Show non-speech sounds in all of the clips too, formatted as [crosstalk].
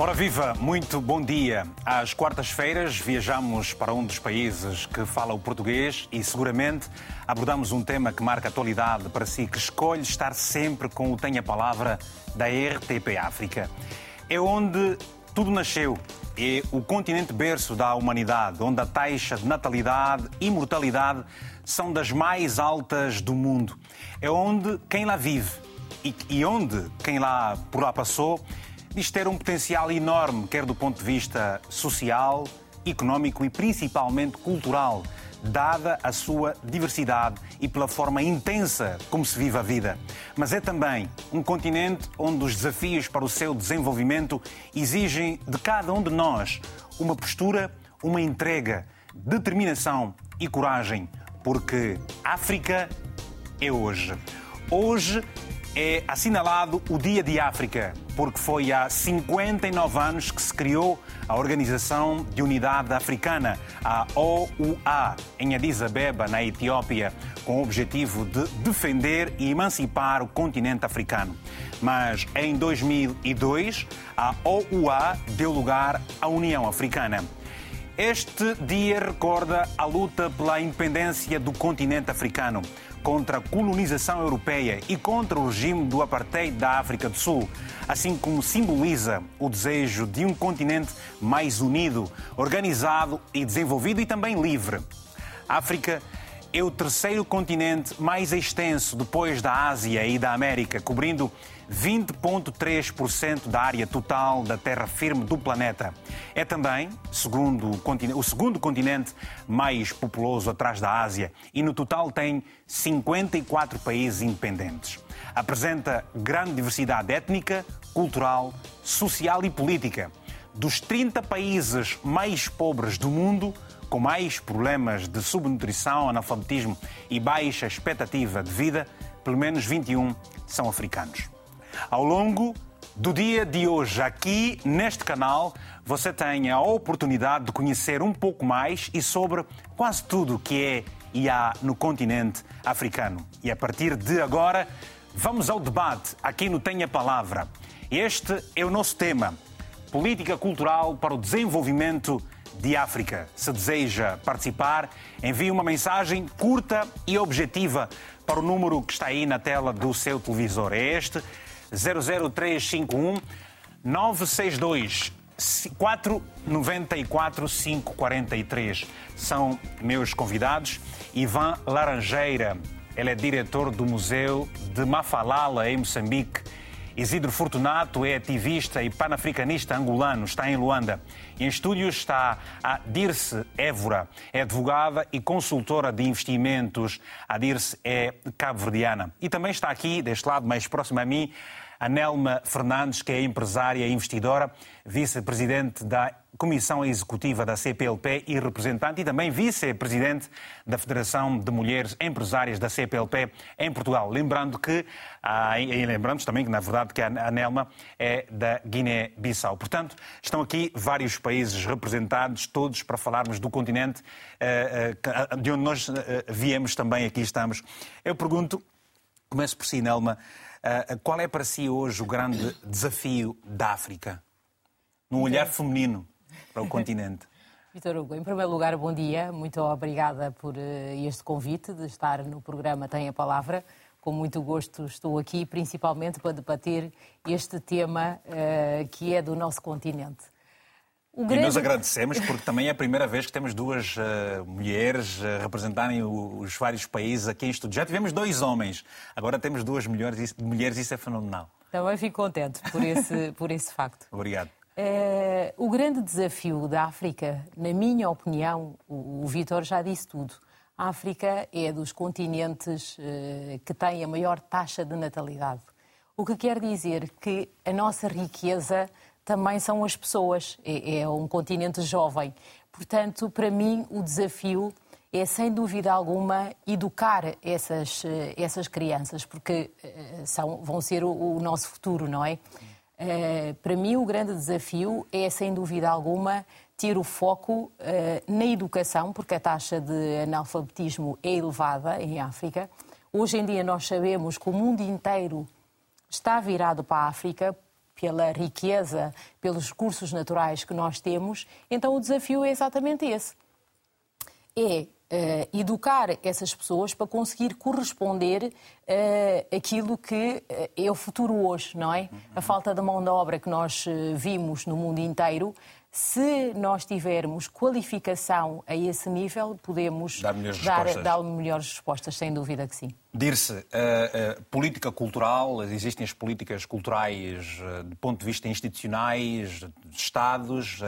Ora viva, muito bom dia. Às quartas-feiras viajamos para um dos países que fala o português e seguramente abordamos um tema que marca a atualidade para si, que escolhe estar sempre com o Tenha Palavra da RTP África. É onde tudo nasceu. É o continente berço da humanidade, onde a taxa de natalidade e mortalidade são das mais altas do mundo. É onde quem lá vive e, onde quem lá por lá passou diz ter um potencial enorme, quer do ponto de vista social, económico e principalmente cultural, dada a sua diversidade e pela forma intensa como se vive a vida. Mas é também um continente onde os desafios para o seu desenvolvimento exigem de cada um de nós uma postura, uma entrega, determinação e coragem, porque África é hoje. Hoje é assinalado o Dia de África, porque foi há 59 anos que se criou a Organização de Unidade Africana, a OUA, em Addis Abeba, na Etiópia, com o objetivo de defender e emancipar o continente africano. Mas em 2002, a OUA deu lugar à União Africana. Este dia recorda a luta pela independência do continente africano contra a colonização europeia e contra o regime do apartheid da África do Sul, assim como simboliza o desejo de um continente mais unido, organizado e desenvolvido e também livre. A África é o terceiro continente mais extenso depois da Ásia e da América, cobrindo 20,3% da área total da terra firme do planeta. É também segundo o segundo continente mais populoso atrás da Ásia e no total tem 54 países independentes. Apresenta grande diversidade étnica, cultural, social e política. Dos 30 países mais pobres do mundo, com mais problemas de subnutrição, analfabetismo e baixa expectativa de vida, pelo menos 21 são africanos. Ao longo do dia de hoje, aqui neste canal, você tem a oportunidade de conhecer um pouco mais e sobre quase tudo que é e há no continente africano. E a partir de agora, vamos ao debate aqui no Tenha Palavra. Este é o nosso tema: Política Cultural para o Desenvolvimento de África. Se deseja participar, envie uma mensagem curta e objetiva para o número que está aí na tela do seu televisor. É este 00351 962 494 543. São meus convidados. Ivan Laranjeira, ele é diretor do Museu de Mafalala, em Moçambique. Isidro Fortunato é ativista e panafricanista angolano, está em Luanda. Em estúdios está a Dirce Évora, é advogada e consultora de investimentos. A Dirce é cabo-verdiana. E também está aqui, deste lado mais próximo a mim, a Nelma Fernandes, que é empresária e investidora, vice-presidente da Comissão Executiva da CPLP e representante e também vice-presidente da Federação de Mulheres Empresárias da CPLP em Portugal. Lembrando que, ah, e lembramos também que, na verdade, que a Nelma é da Guiné-Bissau. Portanto, estão aqui vários países representados, todos para falarmos do continente eh, eh, de onde nós viemos também, aqui estamos. Eu pergunto, começo por si, Nelma, Uh, qual é para si hoje o grande desafio da África? Num olhar feminino para o continente. [laughs] Vitor Hugo, em primeiro lugar, bom dia. Muito obrigada por uh, este convite de estar no programa Tem a Palavra. Com muito gosto estou aqui, principalmente para debater este tema uh, que é do nosso continente. Grande... E nós agradecemos porque também é a primeira vez que temos duas uh, mulheres uh, representarem os vários países aqui em estúdio. Já tivemos dois homens, agora temos duas mulheres, mulheres isso é fenomenal. Também fico contente por esse, [laughs] por esse facto. Obrigado. Uh, o grande desafio da África, na minha opinião, o, o Vitor já disse tudo. A África é dos continentes que tem a maior taxa de natalidade. O que quer dizer que a nossa riqueza também são as pessoas. É, é um continente jovem. Portanto, para mim, o desafio é, sem dúvida alguma, educar essas, essas crianças, porque eh, são, vão ser o, o nosso futuro, não é? Uh, para mim, o grande desafio é, sem dúvida alguma, ter o foco uh, na educação, porque a taxa de analfabetismo é elevada em África. Hoje em dia, nós sabemos que o mundo inteiro está virado para a África pela riqueza, pelos recursos naturais que nós temos, então o desafio é exatamente esse. É Uh, educar essas pessoas para conseguir corresponder uh, aquilo que é o futuro hoje, não é? A falta de mão de obra que nós vimos no mundo inteiro se nós tivermos qualificação a esse nível, podemos dar melhores, dar, respostas. dar melhores respostas, sem dúvida que sim. Dir-se, uh, uh, política cultural, existem as políticas culturais uh, do ponto de vista institucionais, de Estados,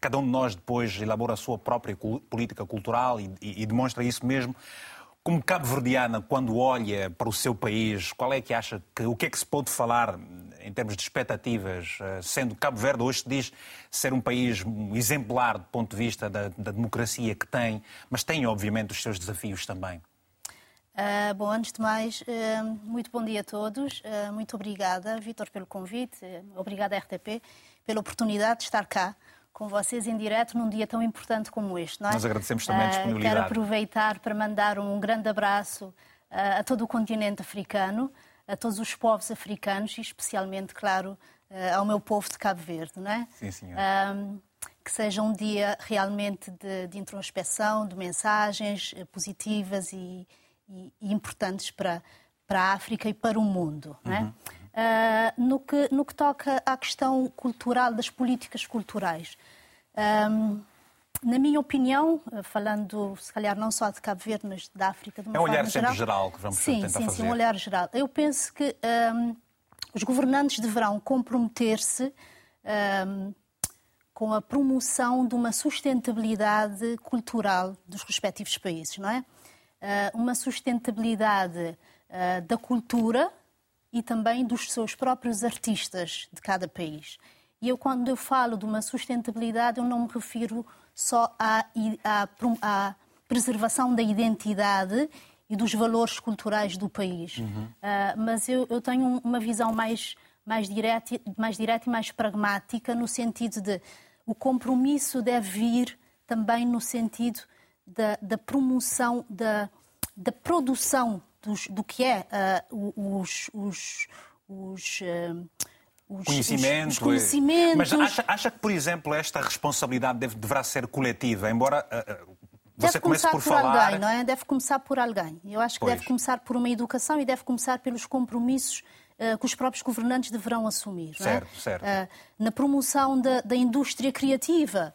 cada um de nós depois elabora a sua própria política cultural e, e, e demonstra isso mesmo. Como cabo-verdiana, quando olha para o seu país, qual é que acha que o que é que se pode falar em termos de expectativas, eh, sendo Cabo Verde hoje se diz ser um país exemplar do ponto de vista da, da democracia que tem, mas tem obviamente os seus desafios também? Uh, bom, antes de mais, uh, muito bom dia a todos. Uh, muito obrigada, Vitor, pelo convite. obrigada, RTP, pela oportunidade de estar cá com vocês em direto num dia tão importante como este. É? Nós agradecemos também a disponibilidade. Quero aproveitar para mandar um grande abraço a todo o continente africano, a todos os povos africanos e especialmente, claro, ao meu povo de Cabo Verde. Não é? Sim, senhor. que seja um dia realmente de, de introspeção, de mensagens eh, positivas e, e, e, importantes para, para a África e para o mundo. Não é? Uhum. Uh, no, que, no que toca à questão cultural, das políticas culturais. Um, na minha opinião, ah, falando se calhar não só de Cabo Verde, mas da África de uma É um olhar sempre geral, geral que vamos sim, tentar sim, fazer. Sim, um olhar geral. Eu penso que um, os governantes deverão comprometer-se um, com a promoção de uma sustentabilidade cultural dos respectivos países, não é? Uh, uma sustentabilidade uh, da cultura, e também dos seus próprios artistas de cada país. E eu, quando eu falo de uma sustentabilidade, eu não me refiro só à, à, à preservação da identidade e dos valores culturais do país. Uhum. Uh, mas eu, eu, tenho uma visão mais, mais, direta, mais direta e mais pragmática, no sentido de o compromisso deve vir também no sentido da, da promoção, da, da produção dos, do que é uh, os, os, os uh, os, conhecimento, os, os conhecimentos. Mas acha, acha, que, por exemplo, esta responsabilidade deve, deverá ser coletiva, embora uh, você deve comece por, por falar... alguém, não é? Deve começar por alguém. Eu acho que pois. deve começar por uma educação e deve começar pelos compromissos uh, que os próprios governantes deverão assumir. Certo, é? certo. Uh, na promoção da, da indústria criativa,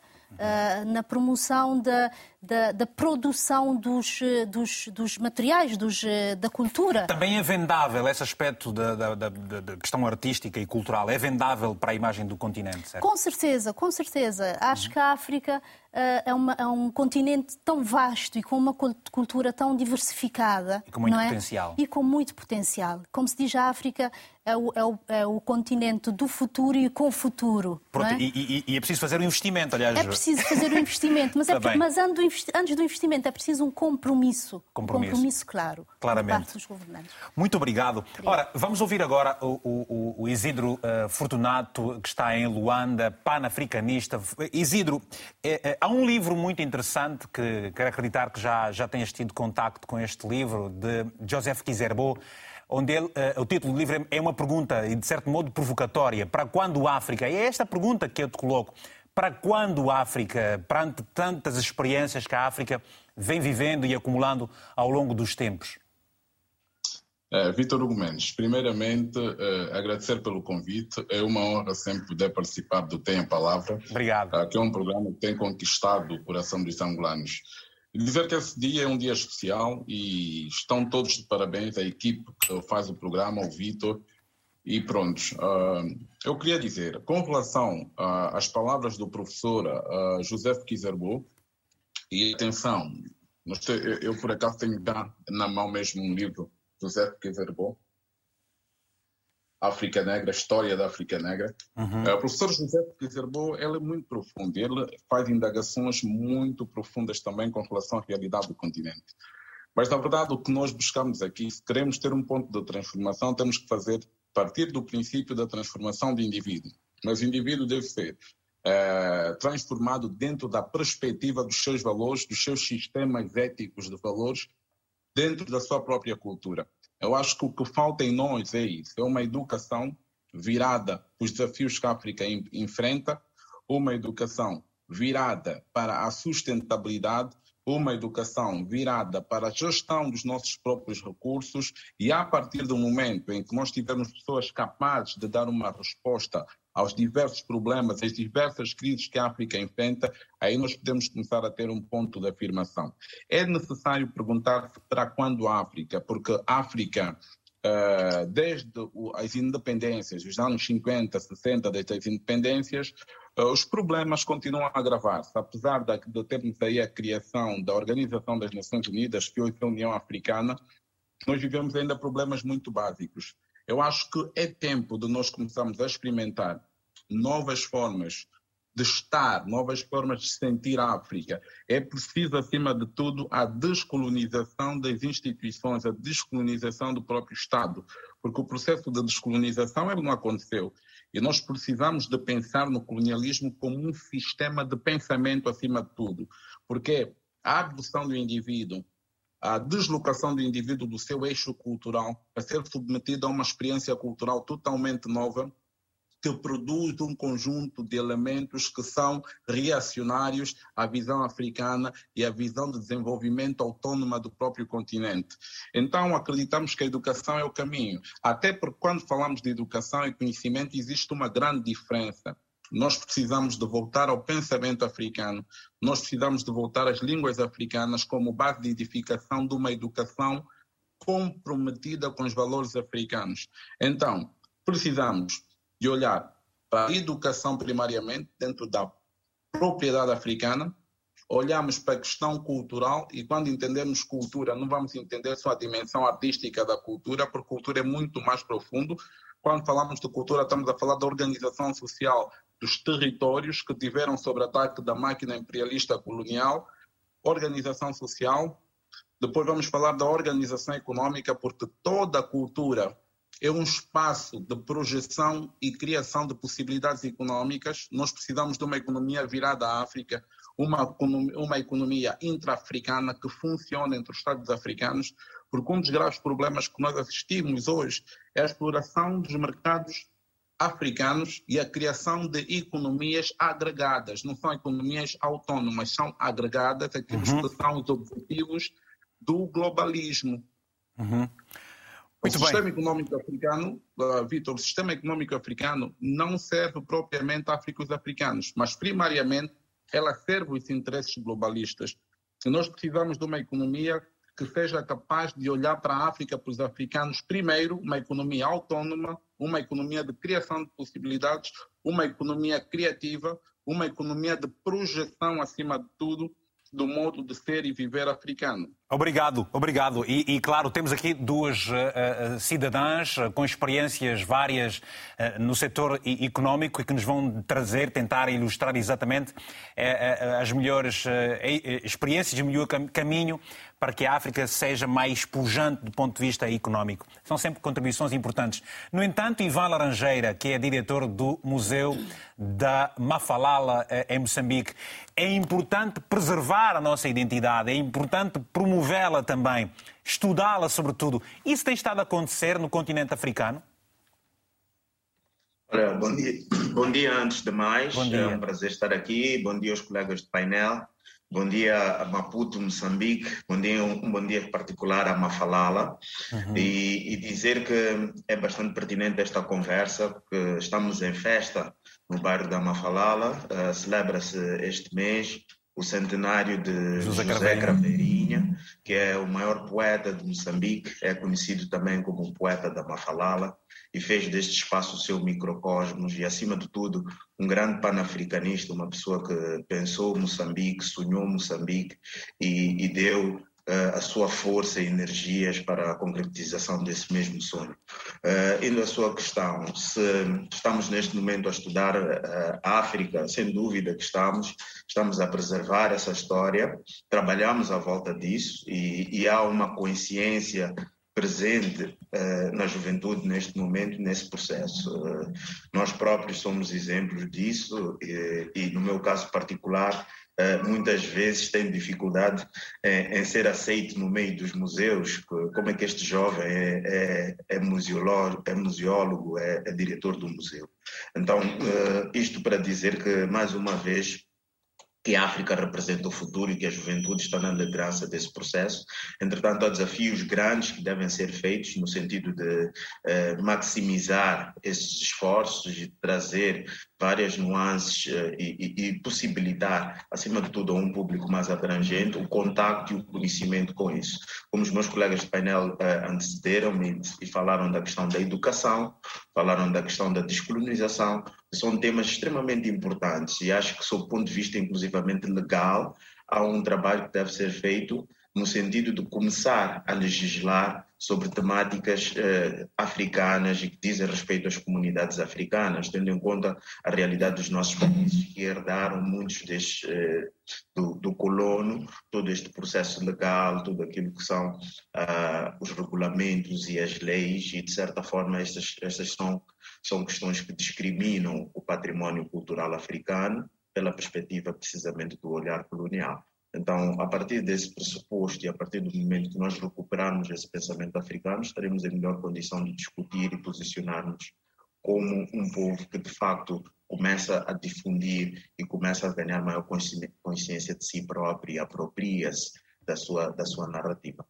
na promoção da, da, da produção dos, eh, dos, dos, materiais, dos, eh, da cultura. Também é vendável esse aspecto da, da, da, questão artística e cultural? É vendável para a imagem do continente, certo? Com certeza, com certeza. Acho uhum. que a África uh, é, uma, é, um continente tão vasto e com uma cultura tão diversificada. E com muito é? potencial. E com muito potencial. Como se diz, a África é o, é o, é o continente do futuro e com futuro. Pronto, é? E, e, e, é preciso fazer um investimento, aliás. É preciso fazer um investimento, mas, [laughs] é, mas ando antes do investimento é preciso um compromisso. Compromisso, compromisso claro. Claramente. Por parte dos governantes. Muito obrigado. Obrigado. Ora, vamos ouvir agora o, o, o Isidro uh, Fortunato, que está em Luanda, pan-africanista. Isidro, é, é, há um livro muito interessante que quero acreditar que já, já tenhas tido contacto com este livro, de Joseph Kizerbo onde ele, uh, o título do livro é uma pergunta, e de certo modo provocatória. Para quando a África? E é esta pergunta que eu te coloco. Para quando a África, perante tantas experiências que a África vem vivendo e acumulando ao longo dos tempos? É, Vitor Hugo Mendes, primeiramente é, agradecer pelo convite. É uma honra sempre poder participar do Tem a Palavra. Obrigado. Tá, que é um programa que tem conquistado o coração dos angolanos. E dizer que esse dia é um dia especial e estão todos de parabéns, a equipe que faz o programa, o Vitor, e pronto, uh, eu queria dizer, com relação uh, às palavras do professor uh, José Kizerbo, e atenção, eu, por acaso tenho cá na mão mesmo um livro, José Kizerbo, África Negra, História da África Negra. Uhum. Uh, o professor José Kizerbo, ele é muito profundo, ele faz indagações muito profundas também com relação à realidade do continente. Mas, na verdade, o que nós buscamos aqui, se queremos ter um ponto de transformação, temos que fazer partir do princípio da transformação do indivíduo. Mas o indivíduo deve ser é, transformado dentro da perspectiva dos seus valores, dos seus sistemas éticos de valores, dentro da sua própria cultura. Eu acho que o que falta em nós é isso, é uma educação virada para os desafios que a África enfrenta, uma educação virada para a sustentabilidade, uma educação virada para a gestão dos nossos próprios recursos e a partir do momento em que nós tivermos pessoas capazes de dar uma resposta aos diversos problemas, às diversas crises que a África enfrenta, aí nós podemos começar a ter um ponto de afirmação. É necessário perguntar-se para quando a África, porque a África Uh, desde as independências, os anos 50, 60, desde as independências, uh, os problemas continuam a agravar-se. Apesar de, de termos aí a criação da Organização das Nações Unidas, que hoje é a União Africana, nós vivemos ainda problemas muito básicos. Eu acho que é tempo de nós começarmos a experimentar novas formas de estar, novas formas de sentir a África. É preciso, acima de tudo, a descolonização das instituições, a descolonização do próprio Estado, porque o processo de descolonização não aconteceu. E nós precisamos de pensar no colonialismo como um sistema de pensamento acima de tudo, porque a abdução do indivíduo, a deslocação do indivíduo do seu eixo cultural para ser submetido a uma experiência cultural totalmente nova, que produz um conjunto de elementos que são reacionários à visão africana e à visão de desenvolvimento autônoma do próprio continente. Então, acreditamos que a educação é o caminho. Até porque, quando falamos de educação e conhecimento, existe uma grande diferença. Nós precisamos de voltar ao pensamento africano, nós precisamos de voltar às línguas africanas como base de edificação de uma educação comprometida com os valores africanos. Então, precisamos de olhar para a educação primariamente dentro da propriedade africana, olhamos para a questão cultural e quando entendemos cultura não vamos entender só a dimensão artística da cultura, porque cultura é muito mais profundo. Quando falamos de cultura estamos a falar da organização social dos territórios que tiveram sob ataque da máquina imperialista colonial, organização social, depois vamos falar da organização econômica, porque toda a cultura é um espaço de projeção e criação de possibilidades econômicas. Nós precisamos de uma economia virada à África, uma economia, uma economia intra-africana que funcione entre os Estados africanos, porque um dos graves problemas que nós assistimos hoje é a exploração dos mercados africanos e a criação de economias agregadas. Não são economias autónomas, são agregadas, aqueles uhum. que são os objetivos do globalismo. Uhum. Muito o sistema bem. econômico africano, uh, Vitor, o sistema econômico africano não serve propriamente a África e os africanos, mas primariamente ela serve os interesses globalistas. E nós precisamos de uma economia que seja capaz de olhar para a África, para os africanos, primeiro, uma economia autónoma, uma economia de criação de possibilidades, uma economia criativa, uma economia de projeção, acima de tudo, do modo de ser e viver africano. Obrigado, obrigado. E, e, claro, temos aqui duas uh, cidadãs uh, com experiências várias uh, no setor económico e que nos vão trazer, tentar ilustrar exatamente as melhores experiências o melhor cam caminho para que a África seja mais pujante do ponto de vista económico. São sempre contribuições importantes. No entanto, Ivan Laranjeira, que é diretor do Museu da Mafalala em Moçambique, é importante preservar a nossa identidade, é importante promover promovê-la também, estudá-la sobretudo. Isso tem estado a acontecer no continente africano? Olha, bom dia. Bom dia antes de mais. Dia. É um prazer estar aqui. Bom dia aos colegas de painel. Bom dia a Maputo, Moçambique. Bom dia, um bom dia particular a Mafalala. Uhum. E, e, dizer que é bastante pertinente esta conversa, porque estamos em festa no bairro da Mafalala. Uh, Celebra-se este mês o centenário de José, José Craveirinha, que é o maior poeta de Moçambique, é conhecido também como o poeta da Mafalala, e fez deste espaço o seu microcosmos e, acima de tudo, um grande panafricanista, uma pessoa que pensou Moçambique, sonhou Moçambique e, e deu a sua força e energias para a concretização desse mesmo sonho. Uh, indo à sua questão, se estamos neste momento a estudar uh, a África, sem dúvida que estamos, estamos a preservar essa história, trabalhamos à volta disso e, e há uma consciência presente uh, na juventude neste momento, nesse processo. Uh, nós próprios somos exemplos disso e, e no meu caso particular, muitas vezes tenho dificuldade em, em, ser aceito no meio dos museus. Como é que este jovem é, é, é museólogo, é, museólogo é, é, diretor do museu? Então, isto para dizer que, mais uma vez, que a África representa o futuro e que a juventude está na liderança desse processo. Entretanto, há desafios grandes que devem ser feitos no sentido de eh, maximizar esses esforços e trazer várias nuances uh, e, e, possibilitar, acima de tudo, a um público mais abrangente o contacto e o conhecimento com isso. Como os meus colegas de painel uh, antecederam-me e falaram da questão da educação, falaram da questão da descolonização, são temas extremamente importantes e acho que, sob o ponto de vista inclusivamente legal, há um trabalho que deve ser feito no sentido de começar a legislar sobre temáticas eh, africanas e que dizem respeito às comunidades africanas, tendo em conta a realidade dos nossos países que herdaram muitos destes, eh, do, do, colono, todo este processo legal, tudo aquilo que são ah, os regulamentos e as leis, e de certa forma estas, estas são, são questões que discriminam o património cultural africano pela perspectiva precisamente do olhar colonial. Então, a partir desse pressuposto e a partir do momento que nós recuperarmos esse pensamento africano, estaremos em melhor condição de discutir e posicionarmos como um povo que, de facto, começa a difundir e começa a ganhar maior consciência de si próprio e apropria-se da sua, da sua narrativa.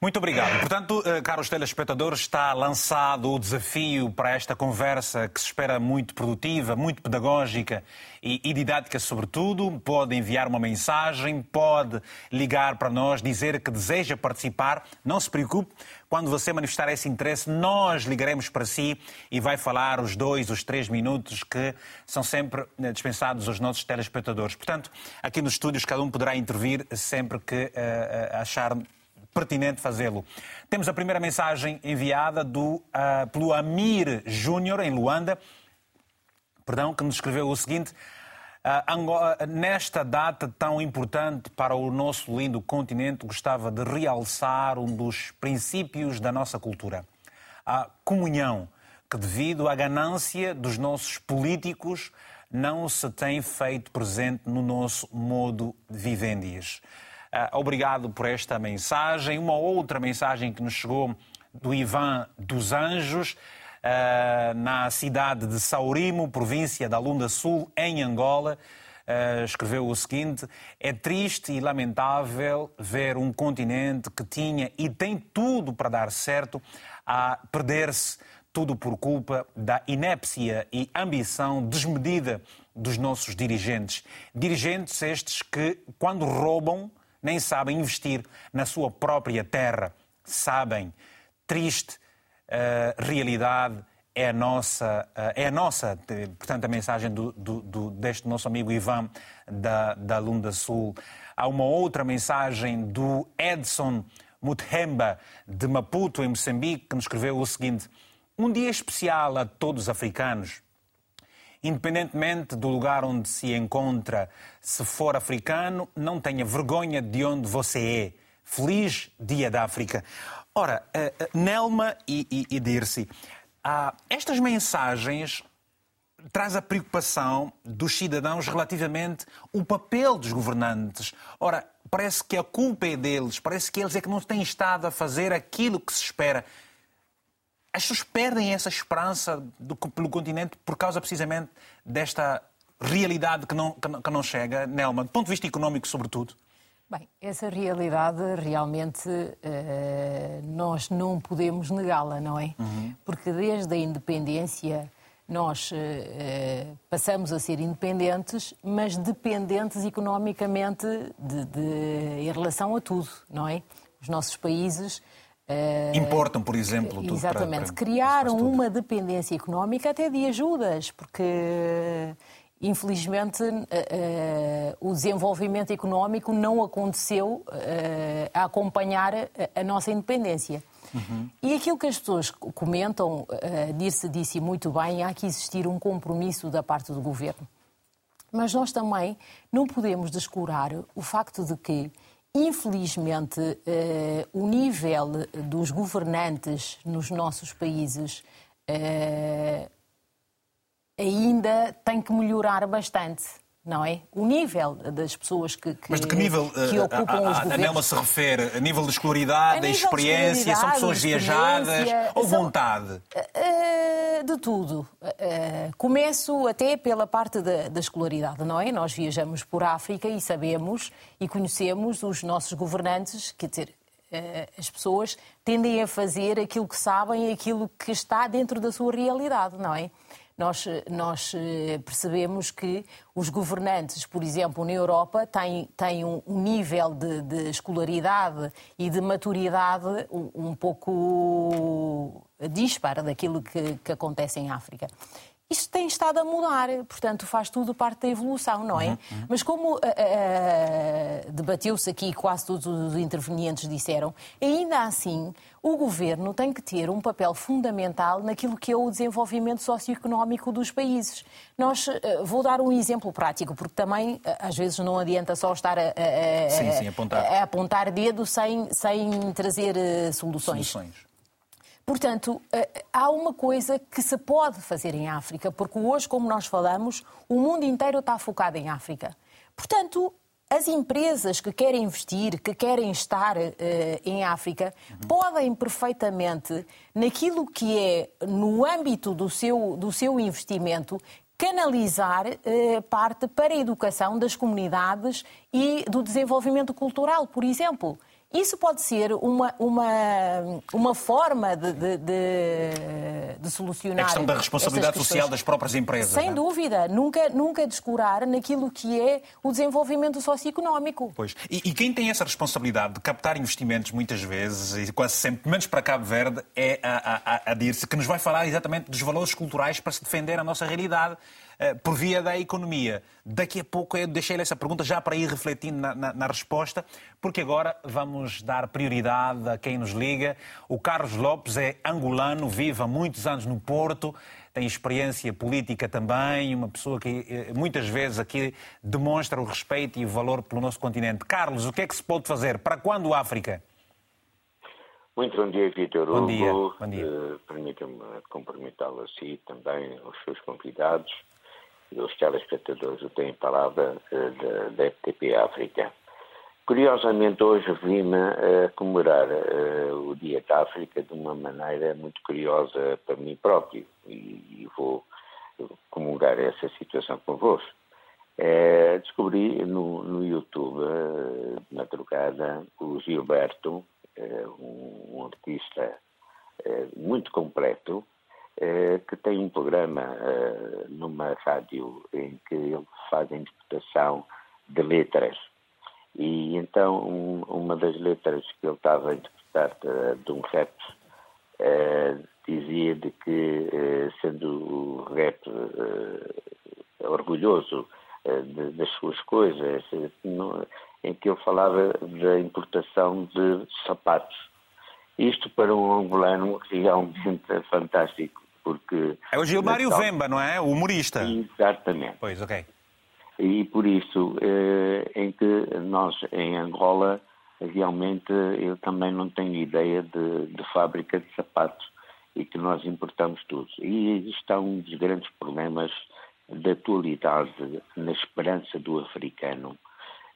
Muito obrigado. Portanto, eh, caros telespectadores, está lançado o desafio para esta conversa que se espera muito produtiva, muito pedagógica e, didática, sobretudo. Pode enviar uma mensagem, pode ligar para nós, dizer que deseja participar. Não se preocupe, quando você manifestar esse interesse, nós ligaremos para si e vai falar os dois, os três minutos que são sempre eh, dispensados aos nossos telespectadores. Portanto, aqui nos estúdios, cada um poderá intervir sempre que uh, achar pertinente fazê-lo. Temos a primeira mensagem enviada do, uh, pelo Amir Júnior, em Luanda, perdão, que nos escreveu o seguinte. Uh, nesta data tão importante para o nosso lindo continente, gostava de realçar um dos princípios da nossa cultura: a comunhão, que, devido à ganância dos nossos políticos, não se tem feito presente no nosso modo de vivendias. Uh, obrigado por esta mensagem. Uma outra mensagem que nos chegou do Ivan dos Anjos. Eh, na cidade de Saurimo, província da Lunda Sul, em Angola. Uh, escreveu o seguinte: É triste e lamentável ver um continente que tinha e tem tudo para dar certo a perder-se, tudo por culpa da inépcia e ambição desmedida dos nossos dirigentes. Dirigentes estes que, quando roubam, nem sabem investir na sua própria terra. Sabem. Triste uh, realidade é a nossa, uh, é a nossa portanto, a mensagem do, do, do, deste nosso amigo Ivan da, da Lunda Sul. Há uma outra mensagem do Edson Muthemba, de Maputo, em Moçambique, que nos escreveu o seguinte: Um dia especial a todos os africanos. Independentemente do lugar onde se encontra, se for africano, não tenha vergonha de onde você é. Feliz Dia da África. Ora, uh, Nelma e, e, e Dirce, estas mensagens traz a preocupação dos cidadãos relativamente o papel dos governantes. Ora, parece que a culpa é deles, parece que eles é que não têm estado a fazer aquilo que se espera. As pessoas perdem essa esperança do, pelo continente por causa precisamente desta realidade que não, que não chega, Nelma, do ponto de vista económico, sobretudo. Bem, essa realidade realmente uh, nós não podemos negá-la, não é? Uhum. Porque desde a independência nós uh, passamos a ser independentes, mas dependentes economicamente de, de, em relação a tudo, não é? Os nossos países. Importam, por exemplo, tudo Exatamente. Para, para, Criaram uma dependência económica até de ajudas, porque Infelizmente, uh, uh, o desenvolvimento económico não aconteceu a acompanhar a, nossa independência. Uhum. E aquilo que as pessoas comentam, disse, disse muito bem, há que existir um compromisso da parte do governo. Mas nós também não podemos descurar o facto de que infelizmente, uh, o nível dos governantes nos nossos países uh, ainda tem que melhorar bastante não é? O nível das pessoas que, que Mas de que nível que uh, ocupam a, a. A Nelma se refere? A nível de escolaridade, a experiência, são pessoas viajadas ou são, vontade? Uh, de tudo. Começo até pela parte da, da escolaridade, não é? Nós viajamos por África e sabemos e conhecemos os nossos governantes, quer dizer, as pessoas tendem a fazer aquilo que sabem, aquilo que está dentro da sua realidade, não é? Nós, nós eh, percebemos que os governantes, por exemplo, na Europa, têm, têm um, nível de, de escolaridade e de maturidade um, um pouco dispara daquilo que, que acontece em África. Isto tem estado a mudar, portanto, faz tudo parte da evolução, não é? Uhum, uhum. Mas como uh, uh, debateu-se aqui, quase todos os intervenientes disseram, ainda assim, o governo tem que ter um papel fundamental naquilo que é o desenvolvimento socioeconómico dos países. Nós, uh, vou dar um exemplo prático, porque também, às vezes, não adianta só estar a, a, sim, sim, apontar. a apontar dedo sem, sem trazer soluções. soluções. Portanto, eh, há uma coisa que se pode fazer em África, porque hoje, como nós falamos, o mundo inteiro está focado em África. Portanto, as empresas que querem investir, que querem estar uh, em África, uhum. podem perfeitamente, naquilo que é no âmbito do seu, do seu investimento, canalizar uh, parte para a educação das comunidades e do desenvolvimento cultural, por exemplo. Isso pode ser uma, uma, uma forma de, de, de, de solucionar. A questão da responsabilidade social das próprias empresas. Sem é? dúvida. Nunca, nunca descurar naquilo que é o desenvolvimento socioeconómico. Pois. E, e, quem tem essa responsabilidade de captar investimentos, muitas vezes, e quase sempre, menos para Cabo Verde, é a, a, a DIRCE, que nos vai falar exatamente dos valores culturais para se defender a nossa realidade. Eh, por via da economia. Daqui a pouco eu deixei-lhe essa pergunta já para ir refletindo na, na, na, resposta, porque agora vamos dar prioridade a quem nos liga. O Carlos Lopes é angolano, vive há muitos anos no Porto, tem experiência política também, uma pessoa que eh, muitas vezes aqui demonstra o respeito e o valor pelo nosso continente. Carlos, o que é que se pode fazer? Para quando África? Muito bom dia, Vitor Bom dia. Bom dia. Uh, Permita-me cumprimentá-lo a si também, aos seus convidados os telespectadores o têm palavra uh, da, FTP África. Curiosamente, hoje vim-me a comemorar uh, o Dia da África de uma maneira muito curiosa para mim próprio e, e vou comemorar essa situação convosco. É, descobri no, no YouTube, de madrugada, o Gilberto, um, um artista muito completo, eh, que tem um programa uh, numa rádio em que ele faz a interpretação de letras. E então um, uma das letras que ele estava a interpretar de, de um rap uh, dizia de que, sendo o rap orgulhoso de, das suas coisas, no, em que ele falava da importação de sapatos. Isto para um angolano realmente é fantástico porque... É o Gilmário Vemba, não é? O humorista. Exatamente. Pois, ok. E por isso, eh, em que nós, em Angola, realmente eu também não tenho ideia de, de fábrica de sapatos e que nós importamos tudo. E está um dos grandes problemas da atualidade na esperança do africano,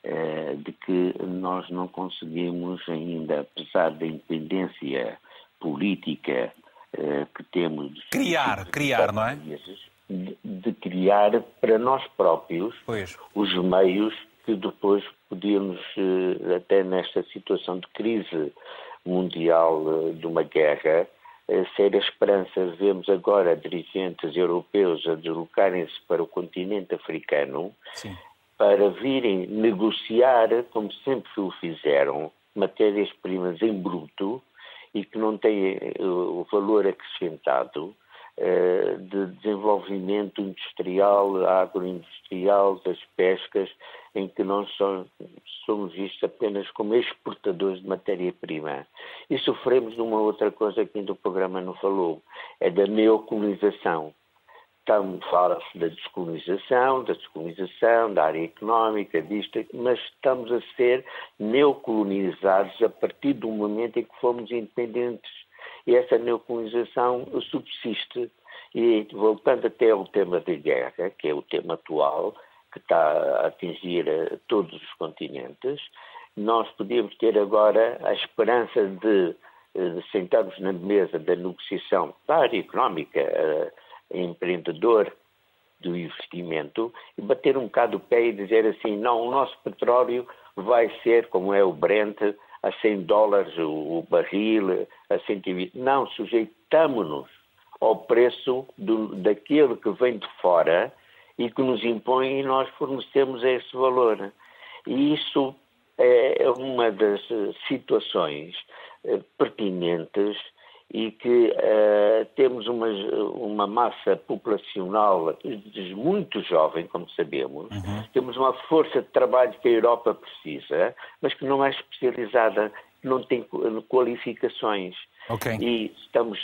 eh, de que nós não conseguimos ainda, apesar da independência política que temos. Criar, criar, não é? De, de, criar para nós próprios pois. os meios que depois podíamos, eh, até nesta situação de crise mundial, eh, de uma guerra, ser a esperança. Vemos agora dirigentes europeus a deslocarem-se para o continente africano Sim. para virem negociar, como sempre o fizeram, matérias-primas em bruto e que não têm eh, o valor acrescentado eh, de desenvolvimento industrial, agroindustrial, das pescas, em que nós somos vistos apenas como exportadores de matéria-prima. E sofremos de uma outra coisa que ainda o programa não falou, é da neocolonização. Fala-se da descolonização, da descolonização, da área económica, disto, mas estamos a ser neocolonizados a partir do momento em que fomos independentes. E essa neocolonização subsiste. E voltando até ao tema da guerra, que é o tema atual, que está a atingir eh, todos os continentes, nós podemos ter agora a esperança de, eh, de sentarmos na mesa da negociação da área económica, uh, empreendedor do investimento, e bater um bocado o pé e dizer assim, não, o nosso petróleo vai ser, como é o Brent, a 100 dólares o, o barril, a 120. Não, sujeitamos-nos ao preço do, daquilo que vem de fora e que nos impõe e nós fornecemos esse valor. E isso é uma das situações eh, pertinentes e que uh, temos uma, uma massa populacional muito jovem, como sabemos, uhum. temos uma força de trabalho que a Europa precisa, mas que não é especializada, não tem qualificações. Okay. E estamos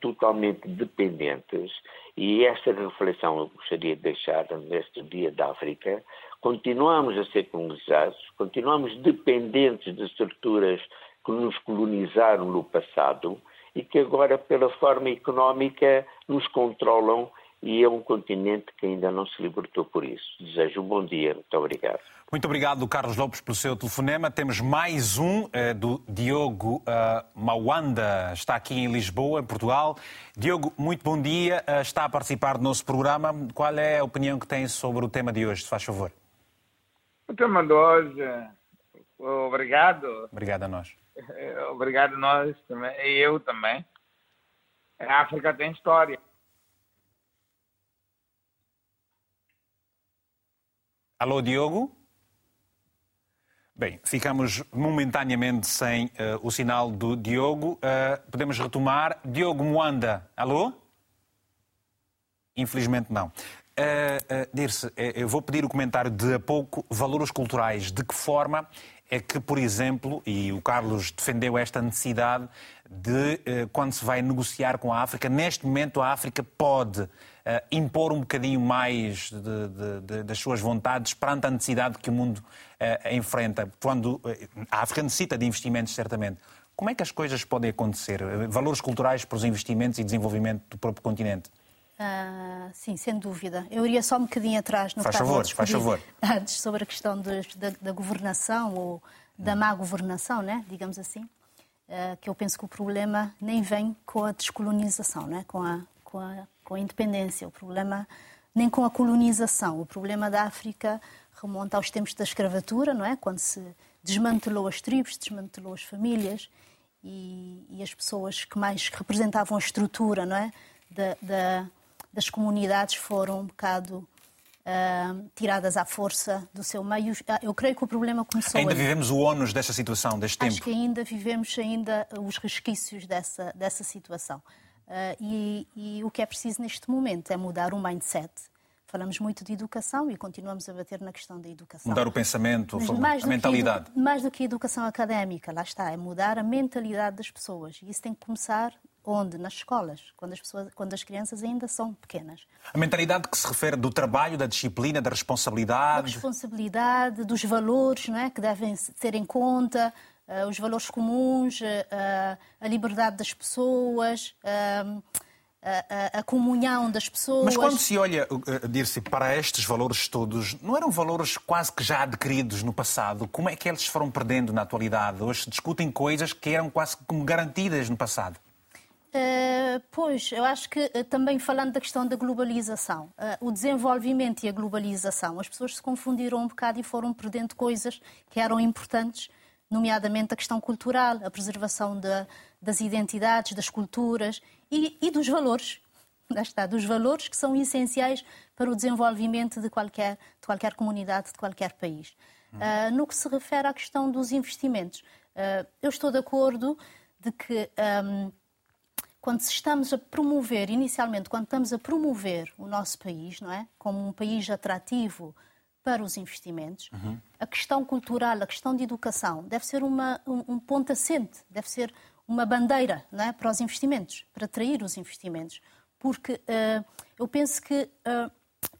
totalmente dependentes. E esta reflexão eu gostaria de deixar neste Dia da África. Continuamos a ser colonizados, continuamos dependentes de estruturas que nos colonizaram no passado e que agora, pela forma económica, nos controlam e é um continente que ainda não se libertou por isso. Desejo um bom dia. Muito obrigado. Muito obrigado, Carlos Lopes, pelo seu telefonema. Temos mais um eh, do Diogo uh, Mawanda, está aqui em Lisboa, em Portugal. Diogo, muito bom dia, uh, está a participar do nosso programa. Qual é a opinião que tem sobre o tema de hoje, se faz favor? O tema de hoje, obrigado. Obrigado a nós. [laughs] Obrigado nós também, e eu também. A África tem história. Alô, Diogo? Bem, ficamos momentaneamente sem uh, o sinal do Diogo. Uh, podemos retomar. Diogo Moanda, alô? Infelizmente não. Uh, uh, Dirce, eu vou pedir o comentário de a pouco. Valores culturais. De que forma é que, por exemplo, e o Carlos defendeu esta necessidade de, eh, quando se vai negociar com a África, neste momento a África pode Uh, impor um bocadinho mais de, de, de, das suas vontades perante a necessidade que o mundo uh, enfrenta, quando a África necessita de investimentos, certamente. Como é que as coisas podem acontecer? Valores culturais para os investimentos e desenvolvimento do próprio continente? Uh, sim, sem dúvida. Eu iria só um bocadinho atrás no faz favor, faz favor. antes sobre a questão de, da, da, governação ou da má governação, né? digamos assim, uh, que eu penso que o problema nem vem com a descolonização, né? com, a, com, a, com a independência. O problema nem com a colonização. O problema da África remonta aos tempos da escravatura, não é? Quando se desmantelou as tribos, desmantelou as famílias e, e as pessoas que mais representavam a estrutura, não é? Da, da, das comunidades foram um bocado uh, tiradas à força do seu meio. Ah, eu creio que o problema começou. Ainda vivemos o ónus dessa situação, deste tempo? Acho que ainda vivemos ainda os resquícios dessa, dessa situação. Uh, e, e o que é preciso neste momento é mudar o mindset. Falamos muito de educação e continuamos a bater na questão da educação. Mudar o pensamento, a mentalidade. mais do que a educação académica, lá está, é mudar a mentalidade das pessoas. E isso tem que começar Onde? Nas escolas, quando as, pessoas, quando as crianças ainda são pequenas. A mentalidade que se refere do trabalho, da disciplina, da responsabilidade. Da responsabilidade, dos valores não é? que devem ter em conta, uh, os valores comuns, uh, a liberdade das pessoas. Uh, a, a, comunhão das pessoas. Mas quando se olha, dir-se, para estes valores todos, não eram valores quase que já adquiridos no passado? Como é que eles foram perdendo na atualidade? Hoje se discutem coisas que eram quase como garantidas no passado. Uh, pois, eu acho que uh, também falando da questão da globalização, uh, o desenvolvimento e a globalização, as pessoas se confundiram um bocado e foram perdendo coisas que eram importantes, nomeadamente a questão cultural, a preservação de, das identidades, das culturas e, e dos valores. [laughs] Lá está, dos valores que são essenciais para o desenvolvimento de qualquer, de qualquer comunidade, de qualquer país. Hum. no que se refere à questão dos investimentos, eu estou de acordo de que. Um, quando estamos a promover, inicialmente, quando estamos a promover o nosso país, não é? Como um país atrativo para os investimentos, uhum. a questão cultural, a questão de educação deve ser uma, um, um ponto assente, deve ser uma bandeira não é? para os investimentos, para atrair os investimentos. Porque uh, Eu penso que uh,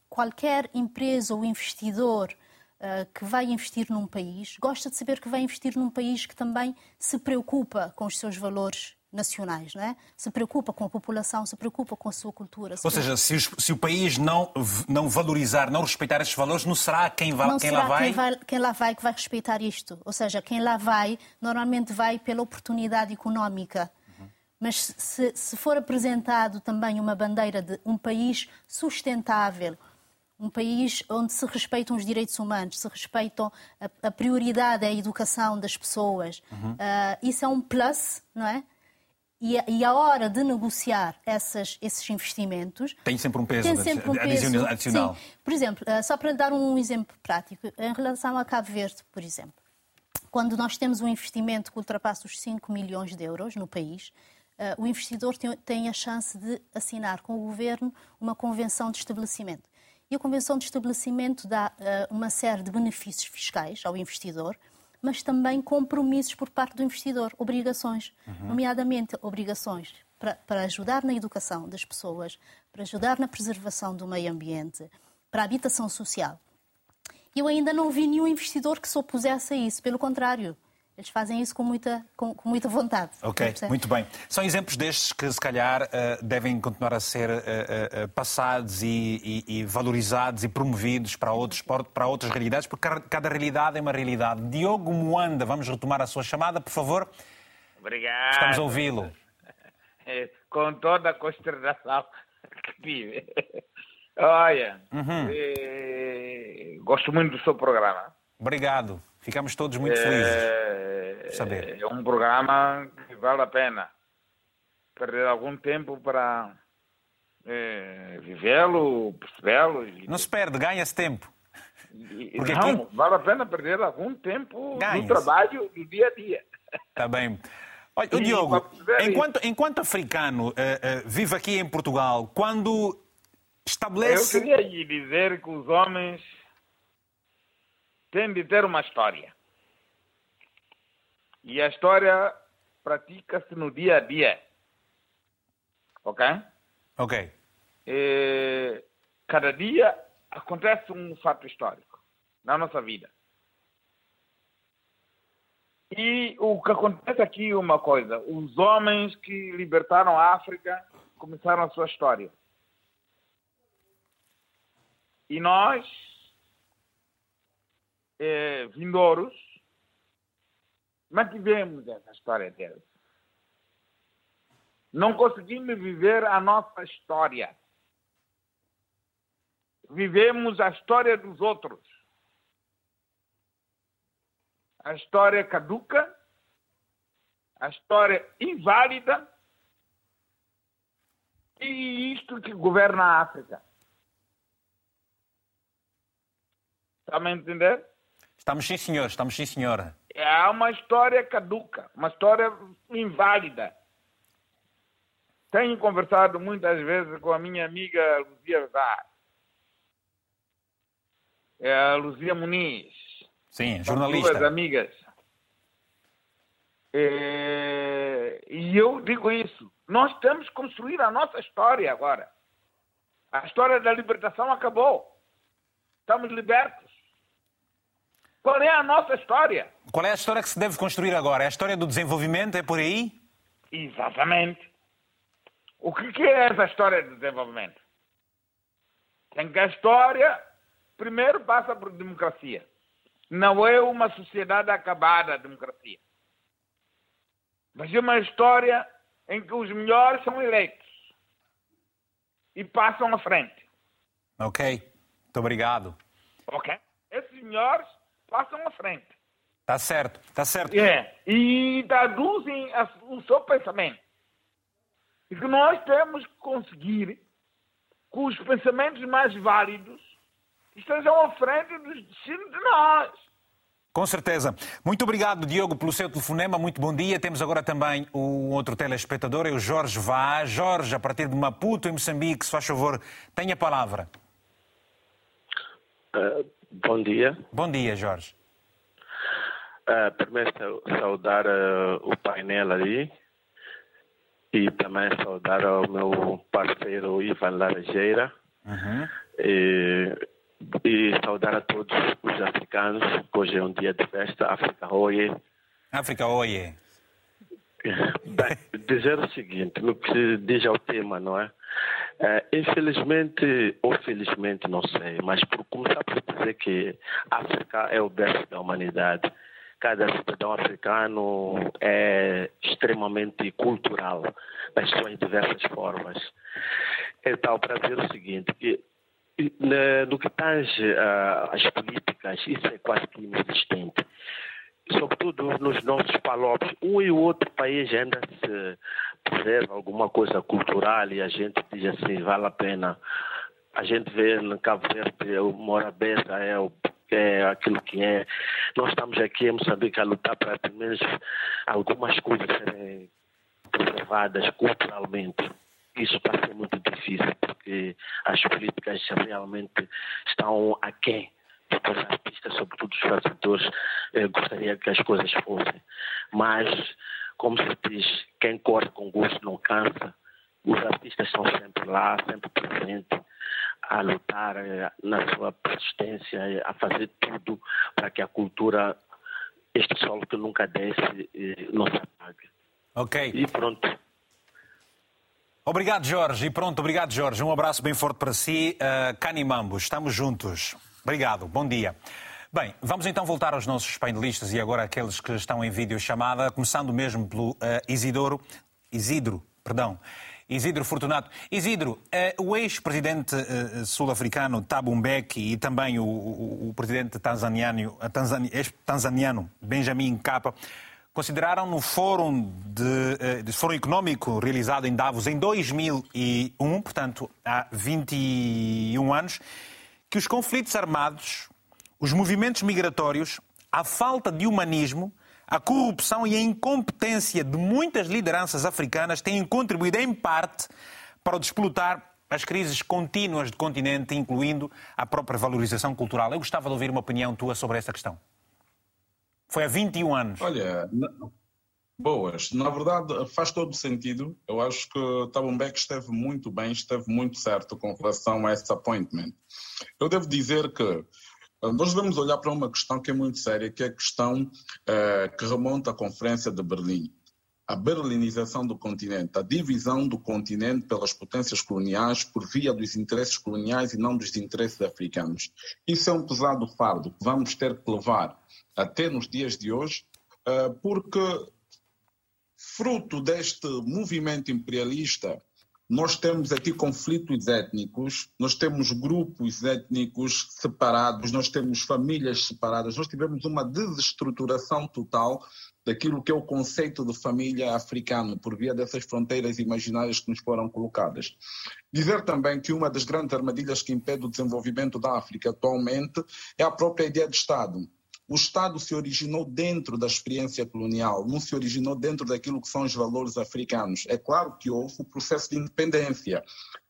qualquer empresa ou investidor uh, que vai investir num país gosta de saber que vai investir num país que também se preocupa com os seus valores nacionais, não é? Se preocupa com a população, se preocupa com a sua cultura. Ou seja, se, os, se, o país não, não valorizar, não respeitar estes valores, não será quem, vai, não quem será lá vai... Quem, vai... quem lá vai que vai respeitar isto. Ou seja, quem lá vai, normalmente vai pela oportunidade económica. Uhum. Mas se, se for apresentado também uma bandeira de um país sustentável, um país onde se respeitam os direitos humanos, se respeitam a, a prioridade é a educação das pessoas. Uhum. Uh, isso é um plus, não é? E a, e a, hora de negociar essas, esses investimentos. Tem sempre um peso, tem sempre um peso adicional. Sim. Por exemplo, uh, só para dar um exemplo prático, em relação a Cabo Verde, por exemplo, quando nós temos um investimento que ultrapassa os 5 milhões de euros no país, uh, o investidor tem, tem a chance de assinar com o governo uma convenção de estabelecimento. E a convenção de estabelecimento dá uh, uma série de benefícios fiscais ao investidor mas também compromissos por parte do investidor, obrigações, uhum. nomeadamente obrigações para, para ajudar na educação das pessoas, para ajudar na preservação do meio ambiente, para a habitação social. Eu ainda não vi nenhum investidor que se opusesse a isso, pelo contrário. Eles fazem isso com muita, com, com muita vontade. Ok, muito bem. São exemplos destes que, se calhar, uh, devem continuar a ser uh, uh, passados e, e, e, valorizados e promovidos para, outros, para outras realidades, porque cada realidade é uma realidade. Diogo Moanda, vamos retomar a sua chamada, por favor. Obrigado. Estamos a ouvi-lo. [laughs] Com toda a consternação que tive. Olha, uhum. eh, gosto muito do seu programa. Obrigado. Ficamos todos muito felizes é, saber. É um programa que vale a pena perder algum tempo para é, vivê-lo, percebê-lo. Não se perde, ganha-se tempo. Porque não, aqui... vale a pena perder algum tempo no trabalho do dia a dia. Está bem. Olha, o Diogo, enquanto, enquanto africano, uh, uh, vive aqui em Portugal, quando estabelece... Eu queria lhe dizer que os homens tem de ter uma história. E a história pratica-se no dia a dia. Ok? Ok. E, cada dia acontece um fato histórico na nossa vida. E o que acontece aqui é uma coisa: os homens que libertaram a África começaram a sua história. E nós eh, vindouros, mantivemos essa história deles. Não conseguimos viver a nossa história. Vivemos a história dos outros. A história caduca, a história inválida, e isto que governa a África. Está a entender? Estamos sim, senhor. Estamos sim, senhora. É uma história caduca, uma história inválida. Tenho conversado muitas vezes com a minha amiga Luzia Vaz. É a Luzia Muniz. Sim, jornalista. Duas amigas. É... E eu digo isso. Nós temos que construir a nossa história agora. A história da libertação acabou. Estamos libertos. Qual é a nossa história? Qual é a história que se deve construir agora? É a história do desenvolvimento? É por aí? Exatamente. O que é essa história do desenvolvimento? Tem que a história, primeiro, passa por democracia. Não é uma sociedade acabada a democracia. Mas é uma história em que os melhores são eleitos e passam à frente. Ok. Muito obrigado. Ok. Esses melhores passam à frente. Está certo, está certo. É, e traduzem o seu pensamento. E que nós temos que conseguir que os pensamentos mais válidos estejam à frente dos destinos de nós. Com certeza. Muito obrigado, Diogo, pelo seu telefonema. Muito bom dia. Temos agora também um outro telespectador, é o Jorge Vaz. Jorge, a partir de Maputo, em Moçambique, se faz favor, tenha a palavra. Uh, Bom dia. Bom dia, Jorge. Uh, primeiro saudar uh, o painel ali e também saudar ao meu parceiro Ivan Laranjeira. Uhum. E, e, saudar a todos os africanos, hoje é um dia de festa, África Oye. África Oye. Bem, dizer o seguinte, no que diz ao tema, não é? É? infelizmente, ou felizmente, não sei, mas por começar por dizer que África é o berço da humanidade cada cidadão africano é extremamente cultural, nas suas diversas formas. Então, para dizer o seguinte, que no que tange às políticas, isso é quase que inexistente. Sobretudo nos nossos palopes, um e outro país ainda se alguma coisa cultural e a gente diz assim, vale a pena. A gente vê no Cabo Verde, o Morabeza é o é aquilo que é. Nós estamos aqui em Moçambique a lutar para pelo menos algumas coisas serem preservadas culturalmente. Isso está ser muito difícil, porque as políticas realmente estão aquém os artistas, sobretudo os fazedores, eh, gostaria que as coisas fossem. Mas, como se diz, quem corre com gosto não cansa. Os artistas estão sempre lá, sempre presentes a lutar eh, na sua persistência, eh, a fazer tudo para que a cultura, este sol que nunca desce, eh, não se apague. Ok. E pronto. Obrigado, Jorge. E pronto, obrigado, Jorge. Um abraço bem forte para si. Uh, Canimambo, estamos juntos. Obrigado, bom dia. Bem, vamos então voltar aos nossos painelistas e agora aqueles que estão em videochamada, começando mesmo pelo uh, Isidoro, Isidro, perdão. Isidro Fortunato. Isidro, eh, o ex-presidente eh, sul-africano Thabo Mbeki e também o, o, o presidente tanzaniano, tanzaniano Benjamin Mkapa consideraram no Fórum, de, de, Fórum Económico realizado em Davos em 2001, portanto há 21 anos, que os conflitos armados, os movimentos migratórios, a falta de humanismo a corrupção e a incompetência de muitas lideranças africanas têm contribuído, em parte, para desplotar as crises contínuas do continente, incluindo a própria valorização cultural. Eu gostava de ouvir uma opinião tua sobre esta questão. Foi há 21 anos. Olha, boas. Na verdade, faz todo sentido. Eu acho que Tabumbeck esteve muito bem, esteve muito certo com relação a esse appointment. Eu devo dizer que nós devemos olhar para uma questão que é muito séria, que é a questão eh, que remonta à Conferência de Berlim. A berlinização do continente, a divisão do continente pelas potências coloniais por via dos interesses coloniais e não dos interesses africanos. Isso é um pesado fardo que vamos ter que levar até nos dias de hoje, eh, porque fruto deste movimento imperialista nós temos aqui conflitos étnicos, nós temos grupos étnicos separados, nós temos famílias separadas, nós tivemos uma desestruturação total daquilo que é o conceito de família africano, por via dessas fronteiras imaginárias que nos foram colocadas. Dizer também que uma das grandes armadilhas que impede o desenvolvimento da África atualmente é a própria ideia de Estado o Estado se originou dentro da experiência colonial, não se originou dentro daquilo que são os valores africanos. É claro que houve o processo de independência,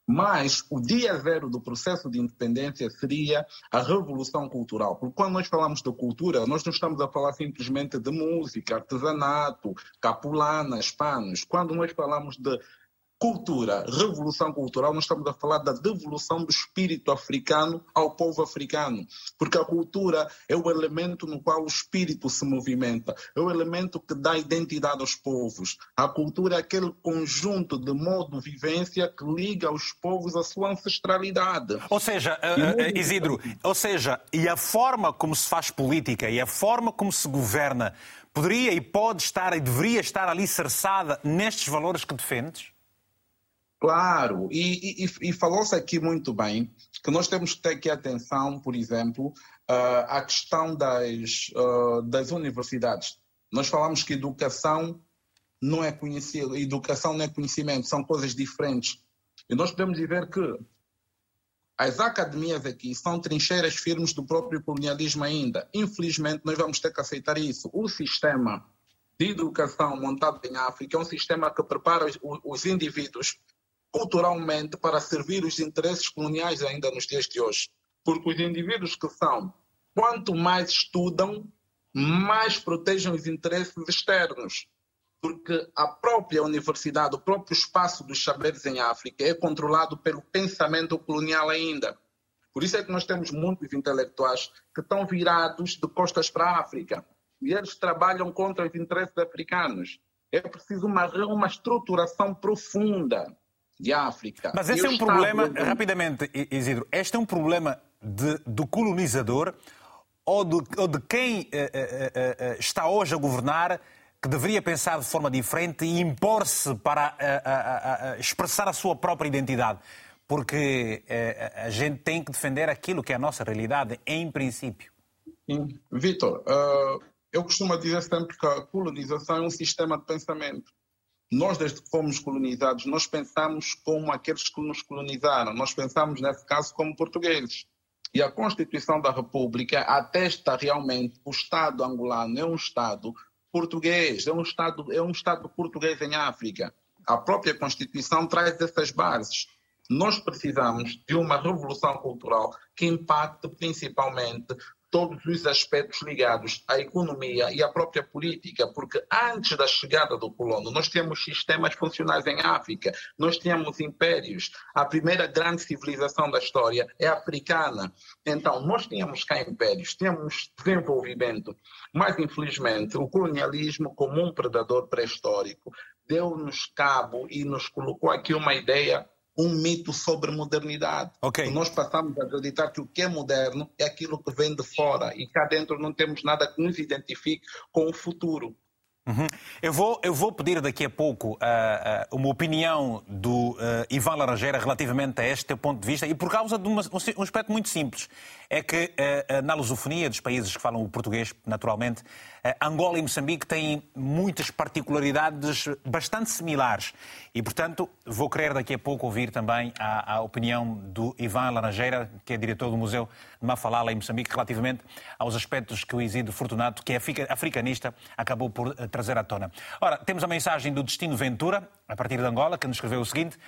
mas o dia zero do processo de independência seria a revolução cultural. Porque quando nós falamos de cultura, nós não estamos a falar simplesmente de música, artesanato, capulanas, panos. Quando nós falamos de cultura, revolução cultural, nós estamos a falar da devolução do espírito africano ao povo africano, porque a cultura é o elemento no qual o espírito se movimenta, é o elemento que dá identidade aos povos. A cultura é aquele conjunto de modo de vivência que liga os povos à sua ancestralidade. Ou seja, uh, Isidro, ou seja, e a forma como se faz política e a forma como se governa poderia e pode estar e deveria estar ali cerçada nestes valores que defendes? Claro, e, e, e falou-se aqui muito bem que nós temos que ter aqui atenção, por exemplo, uh, à questão das, uh, das universidades. Nós falamos que educação não é conhecimento, educação não é conhecimento, são coisas diferentes. E nós podemos dizer que as academias aqui são trincheiras firmes do próprio colonialismo ainda. Infelizmente, nós vamos ter que aceitar isso. O sistema de educação montado em África é um sistema que prepara os, os indivíduos culturalmente para servir os interesses coloniais ainda nos dias de hoje. Porque os indivíduos que são, quanto mais estudam, mais protegem os interesses externos. porque a própria universidade, o próprio espaço dos saberes em África é controlado pelo pensamento colonial ainda. Por isso é que nós temos muitos intelectuais que estão virados de costas para a África. E eles trabalham contra os interesses africanos. É preciso uma, uma estruturação profunda de África. Mas esse é um problema, rapidamente, Isidro, este é um problema de, do colonizador ou de, ou de quem eh, eh, eh, está hoje a governar que deveria pensar de forma diferente e impor-se para expressar a sua própria identidade. Porque a gente tem que defender aquilo que é a nossa realidade, em princípio. Vitor, eu costumo dizer sempre que a colonização é um sistema de pensamento. Nós, desde que fomos colonizados, nós pensamos como aqueles que nos colonizaram. Nós pensamos, nesse caso, como portugueses. E a Constituição da República atesta realmente que o Estado angolano é um Estado português, é um Estado, é um Estado português em África. A própria Constituição traz essas bases. Nós precisamos de uma revolução cultural que impacte principalmente todos os aspectos ligados à economia e à própria política, porque antes da chegada do colono, nós temos sistemas funcionais em África, nós tínhamos impérios. A primeira grande civilização da história é africana. Então, nós tínhamos cá impérios, tínhamos desenvolvimento, mas infelizmente o colonialismo, como um predador pré-histórico, deu-nos cabo e nos colocou aqui uma ideia um mito sobre modernidade. Okay. Nós passamos a acreditar que o que é moderno é aquilo que vem de fora e cá dentro não temos nada que nos identifique com o futuro. Uhum. Eu, vou, eu vou pedir daqui a pouco uh, uh, uma opinião do uh, Ivan Laranjeira relativamente a este teu ponto de vista e por causa de uma, um aspecto muito simples. É que na lusofonia dos países que falam o português, naturalmente, Angola e Moçambique têm muitas particularidades bastante similares. E, portanto, vou querer daqui a pouco ouvir também a, a opinião do Ivan Laranjeira, que é diretor do Museu de Mafalala em Moçambique, relativamente aos aspectos que o Isidro Fortunato, que é africanista, acabou por trazer à tona. Ora, temos a mensagem do Destino Ventura, a partir de Angola, que nos escreveu o seguinte: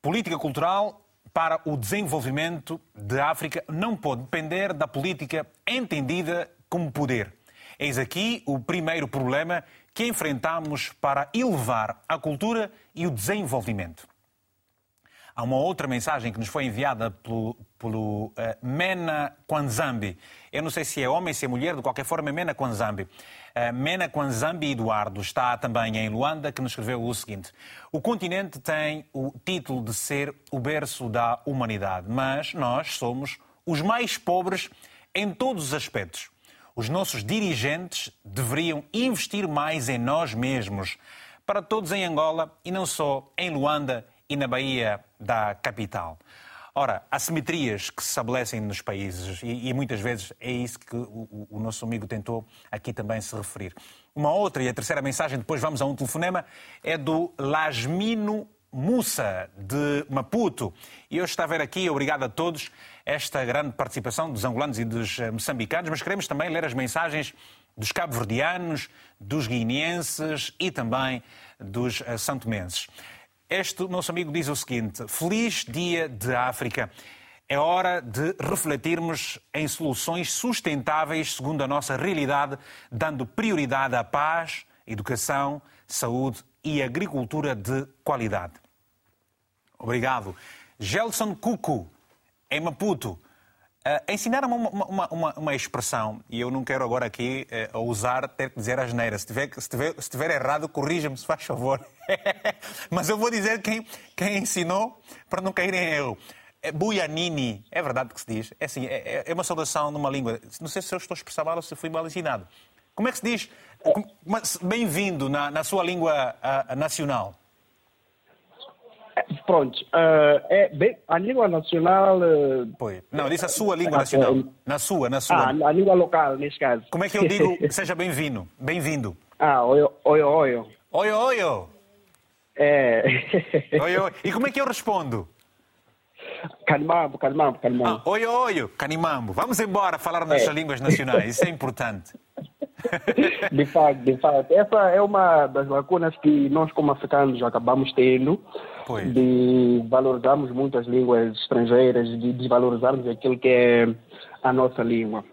Política cultural para o desenvolvimento de África não pode depender da política entendida como poder. Eis aqui o primeiro problema que enfrentamos para elevar a cultura e o desenvolvimento. Há uma outra mensagem que nos foi enviada pelo, pelo uh, Mena Kwanzambi. Eu não sei se é homem, se é mulher, de qualquer forma é Mena Kwanzambi. Uh, Mena Kwanzambi Eduardo está também em Luanda, que nos escreveu o seguinte. O continente tem o título de ser o berço da humanidade, mas nós somos os mais pobres em todos os aspectos. Os nossos dirigentes deveriam investir mais em nós mesmos, para todos em Angola e não só em Luanda e na Bahia da capital. Ora, assimetrias que se estabelecem nos países, e, e muitas vezes é isso que o, o, nosso amigo tentou aqui também se referir. Uma outra e a terceira mensagem, depois vamos a um telefonema, é do Lasmino Mussa, de Maputo. E hoje está a ver aqui, obrigado a todos, esta grande participação dos angolanos e dos eh, moçambicanos, mas queremos também ler as mensagens dos cabo-verdianos, dos guineenses e também dos uh, santomenses. Este nosso amigo diz o seguinte: Feliz Dia de África. É hora de refletirmos em soluções sustentáveis segundo a nossa realidade, dando prioridade à paz, educação, saúde e agricultura de qualidade. Obrigado. Gelson Cuco, em Maputo. Uh, Ensinaram-me uma, uma, uma, uma, expressão, e eu não quero agora aqui uh, usar, ter que dizer a geneira. Se tiver, se tiver, se estiver errado, corrija-me, se faz favor. [laughs] Mas eu vou dizer quem, quem ensinou para não cair em erro. É Buianini, é verdade que se diz. É, assim, é, é uma saudação numa língua. Não sei se eu estou a expressar mal ou se fui mal ensinado. Como é que se diz? Bem-vindo na, na, sua língua uh, nacional. Pronto, uh, é bem, a língua nacional. Uh, pois. Não, disse a sua língua nacional. Na sua, na sua. Ah, a língua local, nesse caso. Como é que eu digo [laughs] seja bem-vindo? Bem-vindo. Ah, oi, oi, oi. Oi, oi. É. [laughs] oi, oi. E como é que eu respondo? Canimambo, canimambo, canimambo. Ah, oi, oi, canimambo. Vamos embora falar nossas é. línguas nacionais, isso é importante. [laughs] De fato, de fato. Essa é uma das lacunas que nós, como africanos, acabamos tendo. Pois. De valorizarmos muito as línguas estrangeiras, de desvalorizarmos aquilo que é a nossa língua.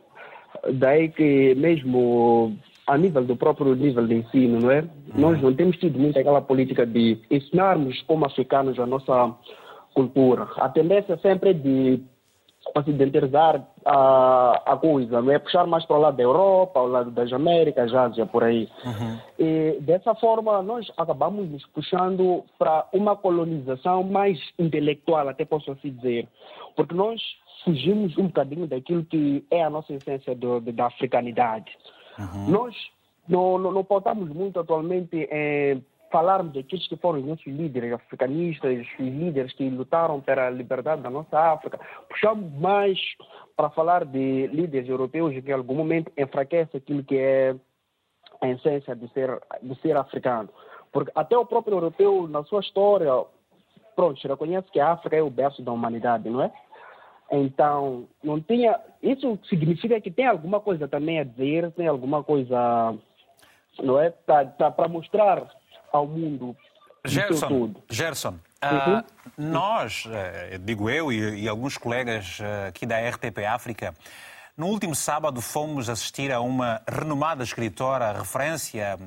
Daí que, mesmo a nível do próprio nível de ensino, não é? Uhum. Nós não temos tido muito aquela política de ensinarmos como africanos a nossa cultura. A tendência sempre é de ocidentalizar a, a coisa, não é? Puxar mais para o lado da Europa, ao lado das Américas, Ásia, por aí. Uhum. E dessa forma, nós acabamos nos puxando para uma colonização mais intelectual, até posso assim dizer. Porque nós fugimos um bocadinho daquilo que é a nossa essência do, da africanidade. Uhum. Nós não, não, não pautamos muito atualmente em falarmos daqueles que foram os nossos líderes africanistas, os líderes que lutaram pela liberdade da nossa África. Puxamos mais para falar de líderes europeus que em algum momento enfraquece aquilo que é a essência de ser, de ser africano. Porque até o próprio europeu, na sua história, pronto, reconhece que a África é o berço da humanidade, não é? Então, não tinha. Isso significa que tem alguma coisa também a dizer, tem alguma coisa, não é? Para mostrar ao mundo. Gerson, Gerson uh, nós, uh, digo eu e, e alguns colegas uh, aqui da RTP África, no último sábado fomos assistir a uma renomada escritora, referência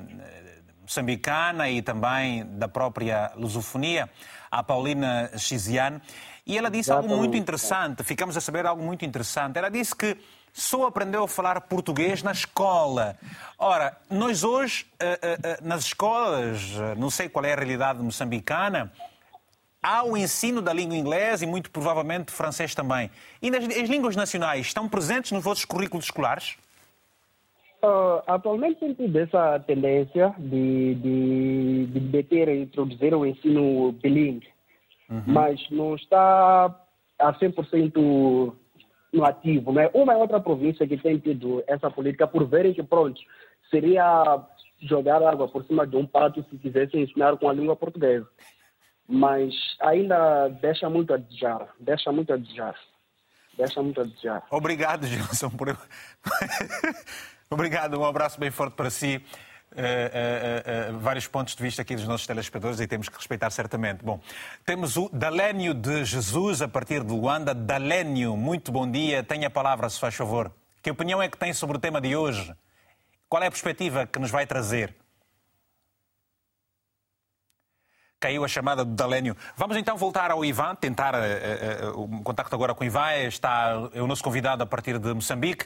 moçambicana e também da própria lusofonia, a Paulina Chiziane, e ela disse algo muito interessante, ficamos a saber algo muito interessante. Ela disse que só aprendeu a falar português na escola. Ora, nós hoje, eh, eh, eh, nas escolas, não sei qual é a realidade moçambicana, há o ensino da língua inglesa e muito provavelmente francês também. E nas, as línguas nacionais estão presentes nos vossos currículos escolares? Uh, atualmente tem tido essa tendência de, de, de meter e introduzir o ensino bilingue, uhum. mas não está a 100% no ativo. Né? Uma é outra província que tem tido essa política por verem que, pronto, seria jogar água por cima de um pato se quisessem ensinar com a língua portuguesa. Mas ainda deixa muito a desejar, deixa muito a desejar. Deixa muito a desejar. Obrigado, Gilson. Por... [laughs] Obrigado, um abraço bem forte para si. Uh, uh, uh, vários pontos de vista aqui dos nossos telespectadores e temos que respeitar certamente. Bom, temos o Dalénio de Jesus a partir de Luanda. Dalénio, muito bom dia. Tenha a palavra, se faz favor. Que opinião é que tem sobre o tema de hoje? Qual é a perspectiva que nos vai trazer? Caiu a chamada do Dalénio. Vamos então voltar ao Ivan, tentar o contacto agora com o Ivan. Está é o nosso convidado a partir de Moçambique.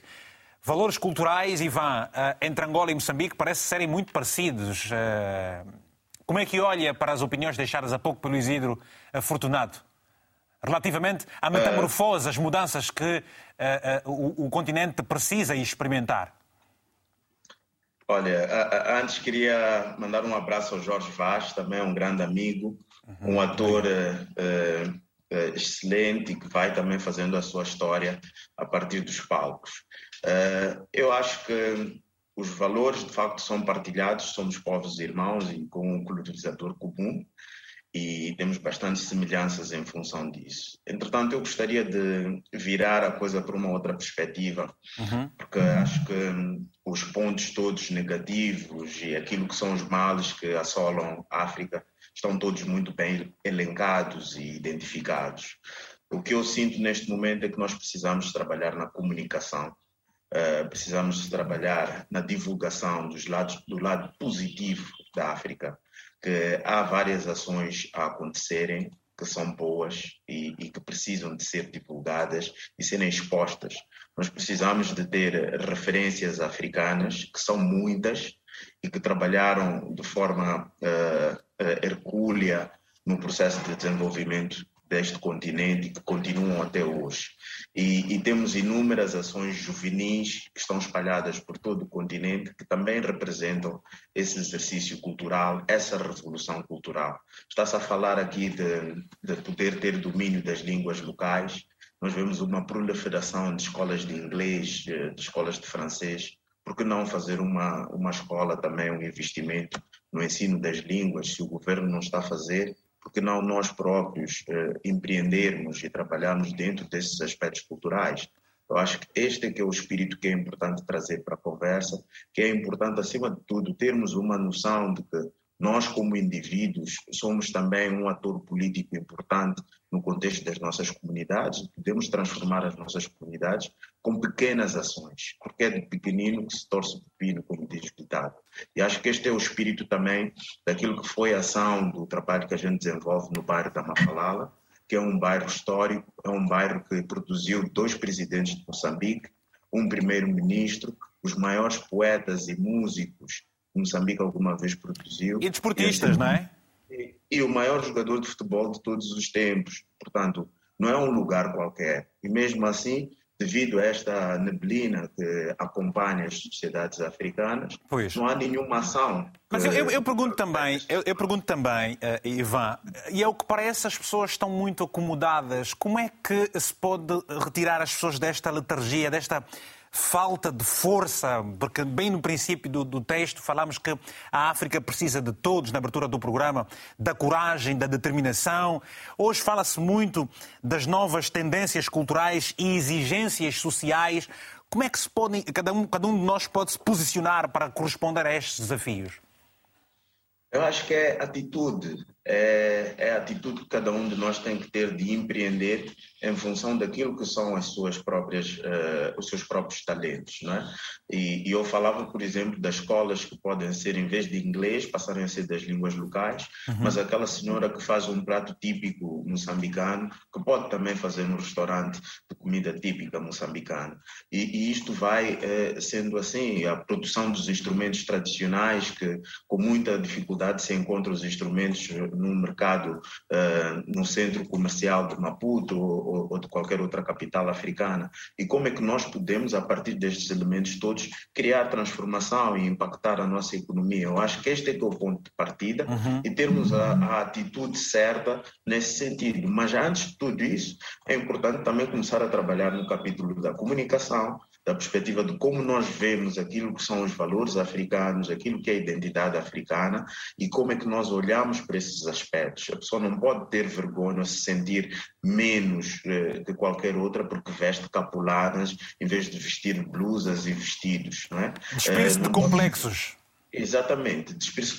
Valores culturais, Ivan, eh, entre Angola e Moçambique parecem serem muito parecidos. Eh, como é que olha para as opiniões deixadas há pouco pelo Isidro Afortunado? Relativamente à metamorfose, as mudanças que uh, o, continente precisa experimentar? Olha, antes queria mandar um abraço ao Jorge Vaz, também um grande amigo, uhum. um ator excelente que vai também fazendo a sua história a partir dos palcos. Uh, eu acho que os valores de facto são partilhados, somos povos irmãos e com um colonizador comum e temos bastantes semelhanças em função disso. Entretanto, eu gostaria de virar a coisa para uma outra perspectiva, uhum. porque acho que os pontos todos negativos e aquilo que são os males que assolam a África estão todos muito bem elencados e identificados. O que eu sinto neste momento é que nós precisamos trabalhar na comunicação Uh, precisamos trabalhar na divulgação dos lados, do lado positivo da África, que há várias ações a acontecerem que são boas e, e, que precisam de ser divulgadas e serem expostas. Nós precisamos de ter referências africanas, que são muitas, e que trabalharam de forma uh, uh, hercúlea no processo de desenvolvimento deste continente que continuam até hoje. E, e, temos inúmeras ações juvenis que estão espalhadas por todo o continente que também representam esse exercício cultural, essa revolução cultural. Está-se a falar aqui de, de poder ter domínio das línguas locais. Nós vemos uma proliferação de escolas de inglês, de escolas de francês. Por que não fazer uma, uma escola também, um investimento no ensino das línguas, se o governo não está a fazer? Porque não nós próprios eh, empreendermos e trabalharmos dentro desses aspectos culturais. Eu acho que este é que é o espírito que é importante trazer para a conversa, que é importante, acima de tudo, termos uma noção de que nós, como indivíduos, somos também um ator político importante no contexto das nossas comunidades, podemos transformar as nossas comunidades com pequenas ações, porque é de pequenino que se torce pepino, como diz o ditado. E acho que este é o espírito também daquilo que foi a ação do trabalho que a gente desenvolve no bairro da Mafalala, que é um bairro histórico, é um bairro que produziu dois presidentes de Moçambique, um primeiro-ministro, os maiores poetas e músicos Moçambique alguma vez produziu. E desportistas, e, não é? E, e o maior jogador de futebol de todos os tempos. Portanto, não é um lugar qualquer. E mesmo assim, devido a esta neblina que acompanha as sociedades africanas, pois. não há nenhuma ação. Mas eu, eu, eu pergunto também, eu, eu pergunto também, uh, Ivan, e é o que parece as pessoas estão muito acomodadas. Como é que se pode retirar as pessoas desta letargia, desta falta de força, porque bem no princípio do, do, texto falamos que a África precisa de todos, na abertura do programa, da coragem, da determinação. Hoje fala-se muito das novas tendências culturais e exigências sociais. Como é que se cada um, cada um de nós pode se posicionar para corresponder a estes desafios? Eu acho que é atitude, é, é, a atitude que cada um de nós tem que ter de empreender em função daquilo que são as suas próprias, uh, os seus próprios talentos, não é? E, e, eu falava, por exemplo, das escolas que podem ser, em vez de inglês, passarem a ser das línguas locais, uhum. mas aquela senhora que faz um prato típico moçambicano, que pode também fazer no restaurante de comida típica moçambicana. E, e isto vai uh, sendo assim, a produção dos instrumentos tradicionais, que com muita dificuldade se encontram os instrumentos no mercado, uh, no centro comercial de Maputo ou, ou, de qualquer outra capital africana. E como é que nós podemos, a partir destes elementos todos, criar transformação e impactar a nossa economia? Eu acho que este é, que é o ponto de partida uhum. e termos a, a atitude certa nesse sentido. Mas antes de tudo isso, é importante também começar a trabalhar no capítulo da comunicação, da perspectiva de como nós vemos aquilo que são os valores africanos, aquilo que é a identidade africana e como é que nós olhamos para esses aspectos. A pessoa não pode ter vergonha ou se sentir menos eh, que qualquer outra porque veste capuladas em vez de vestir blusas e vestidos, não é? Despede-se eh, de complexos. Exatamente,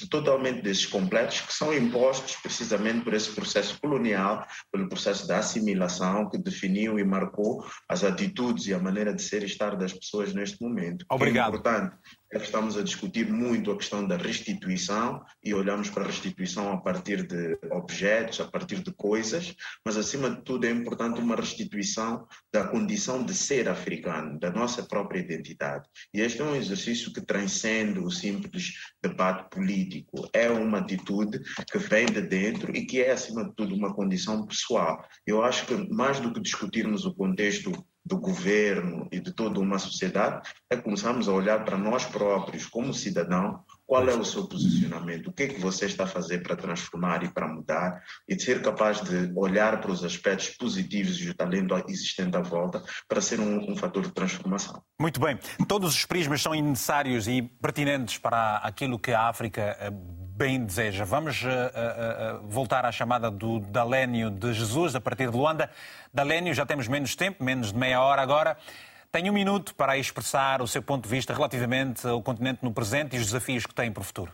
totalmente desses complexos que são impostos precisamente por esse processo colonial, pelo processo da assimilação que definiu e marcou as atitudes e a maneira de ser e estar das pessoas neste momento. Obrigado. é importante estamos a discutir muito a questão da restituição e olhamos para a restituição a partir de objetos, a partir de coisas, mas acima de tudo é importante uma restituição da condição de ser africano, da nossa própria identidade. E este é um exercício que transcende o simples debate político, é uma atitude que vem de dentro e que é acima de tudo uma condição pessoal. Eu acho que mais do que discutirmos o contexto do governo e de toda uma sociedade é começarmos a olhar para nós próprios como cidadão, qual é o seu posicionamento, o que é que você está a fazer para transformar e para mudar e de ser capaz de olhar para os aspectos positivos e o talento existente à volta para ser um, um fator de transformação. Muito bem. Todos os prismas são necessários e pertinentes para aquilo que a África eh, bem deseja. Vamos uh, uh, uh, voltar à chamada do Dalénio de Jesus, a partir de Luanda. Dalénio, já temos menos tempo, menos de meia hora agora. Tem um minuto para expressar o seu ponto de vista relativamente ao continente no presente e os desafios que tem para o futuro.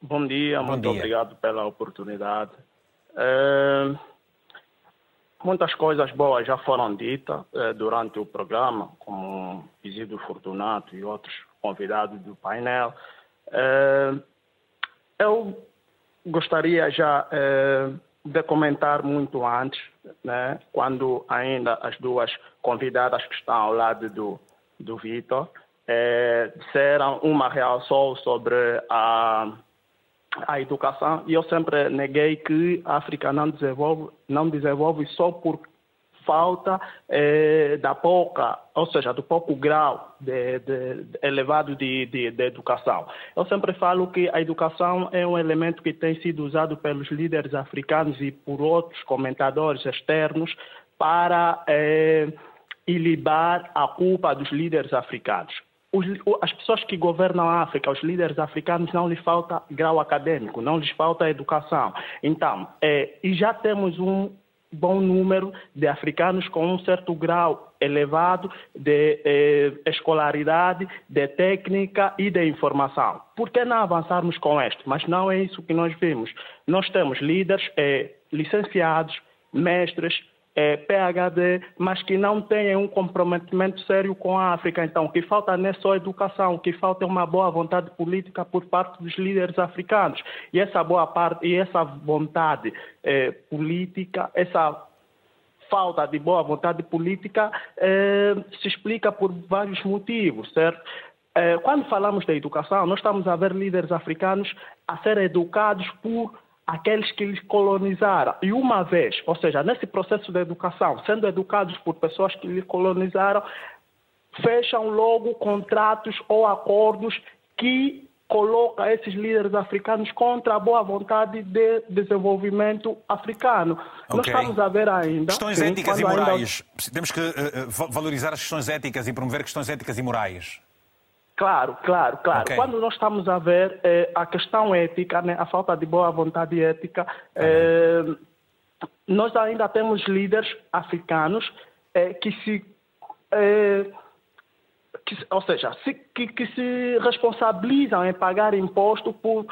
Bom dia, bom muito dia. obrigado pela oportunidade. Muitas coisas boas já foram ditas durante o programa, como Isidro Fortunato e outros convidados do painel. eu gostaria já de comentar muito antes, né, quando ainda as duas convidadas que estão ao lado do, do Vitor é, disseram uma reação sobre a, a educação e eu sempre neguei que a África não desenvolve, não desenvolve só por falta eh, da pouca, ou seja, do pouco grau de, de, elevado de, de, educação. Eu sempre falo que a educação é um elemento que tem sido usado pelos líderes africanos e por outros comentadores externos para eh, ilibar a culpa dos líderes africanos. Os, as pessoas que governam a África, os líderes africanos, não lhes falta grau acadêmico, não lhes falta educação. Então, é, e já temos um bom número de africanos com um certo grau elevado de eh, escolaridade, de técnica e de informação. Por que não avançarmos com isto? Mas não é isso que nós vemos. Nós temos líderes eh, licenciados, mestres, é, PHD, mas que não têm um comprometimento sério com a África. Então, o que falta não é só educação, o que falta é uma boa vontade política por parte dos líderes africanos. E essa boa parte, e essa vontade é, política, essa falta de boa vontade política é, se explica por vários motivos, certo? É, quando falamos da educação, nós estamos a ver líderes africanos a serem educados por aqueles que lhes colonizaram. E uma vez, ou seja, nesse processo de educação, sendo educados por pessoas que lhes colonizaram, fecham logo contratos ou acordos que colocam esses líderes africanos contra a boa vontade de desenvolvimento africano. Okay. Nós estamos a ver ainda... Questões éticas e morais. Ainda... Temos que uh, valorizar as questões éticas e promover questões éticas e morais. Claro, claro, claro. Okay. Quando nós estamos a ver eh, a questão ética, né, a falta de boa vontade ética, eh, nós ainda temos líderes africanos eh, que se. Que, ou seja, se, que, que, se responsabilizam em pagar imposto por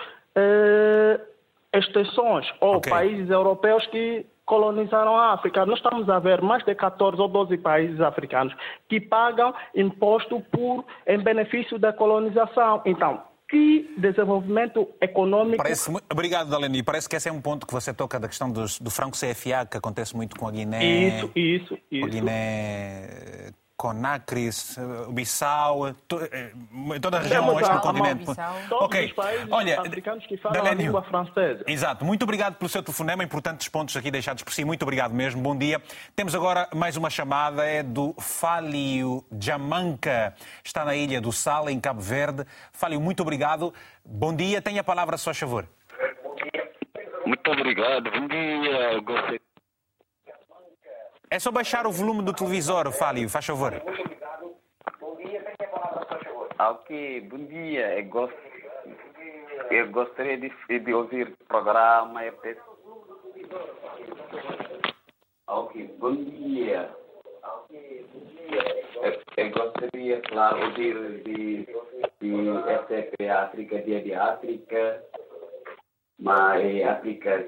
extensões ou okay. países europeus que colonizaram a África. Nós estamos a ver mais de 14 ou 12 países africanos que pagam imposto por, em benefício da colonização. Então, que desenvolvimento econômico. Parece, obrigado, Daleni. Parece que esse é um ponto que você toca da questão dos, do franco CFA, que acontece muito com a Guiné. Isso, isso, isso. A Guiné Conacris, Bissau, to, eh, toda a região oeste do continente. Todos ok, os países olha, africanos que falam a língua francesa. Exato. Muito obrigado pelo seu telefonema, importantes pontos aqui deixados por si. Muito obrigado mesmo. Bom dia. Temos agora mais uma chamada, é do Fálio Jamanca. Está na Ilha do Sal, em Cabo Verde. Fálio, muito obrigado. Bom dia. Tenha a palavra, só favor. Muito obrigado. Bom dia. Gostei é só baixar o volume do televisor, Fálio, faz favor. Ok, bom dia. Eu, gost... Eu gostaria de, de ouvir o programa. Ok, bom dia. Eu, eu gostaria, claro, ouvir de, de SEP África, Dia de África, mas África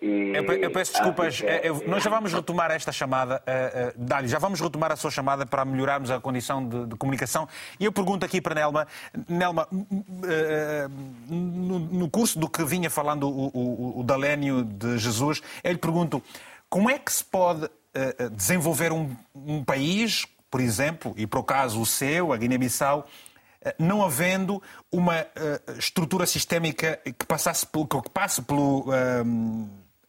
eu, eu, peço desculpas, eu, nós já vamos [laughs] retomar esta chamada, uh, uh, Dário, já vamos retomar a sua chamada para melhorarmos a condição de, de comunicação. E eu pergunto aqui para Nelma, Nelma, uh, no, no, curso do que vinha falando o, o, o Dalénio de Jesus, eu lhe pergunto como é que se pode desenvolver um, um país, por exemplo, e para o caso o seu, a Guiné-Bissau, não havendo uma uh, estrutura sistémica que passasse pelo, que passe pelo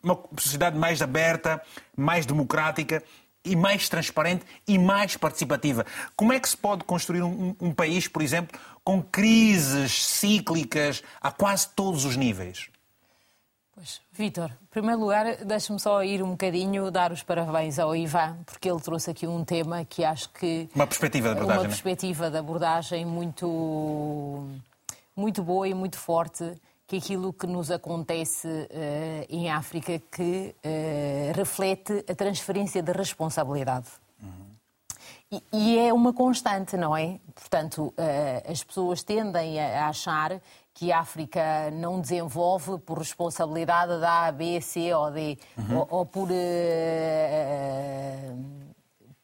uma sociedade mais aberta, mais democrática e mais transparente e mais participativa. Como é que se pode construir um, um país, por exemplo, com crises cíclicas a quase todos os níveis? Pois, Vítor, em primeiro lugar, deixe-me só ir um bocadinho dar os parabéns ao Ivan, porque ele trouxe aqui um tema que acho que. Uma perspectiva de abordagem. Uma perspectiva de abordagem muito, muito boa e muito forte que aquilo que nos acontece uh, em África que uh, reflete a transferência de responsabilidade. Uhum. E, e, é uma constante, não é? Portanto, uh, as pessoas tendem a achar que a África não desenvolve por responsabilidade da A, B, C ou D, uhum. ou, ou, por.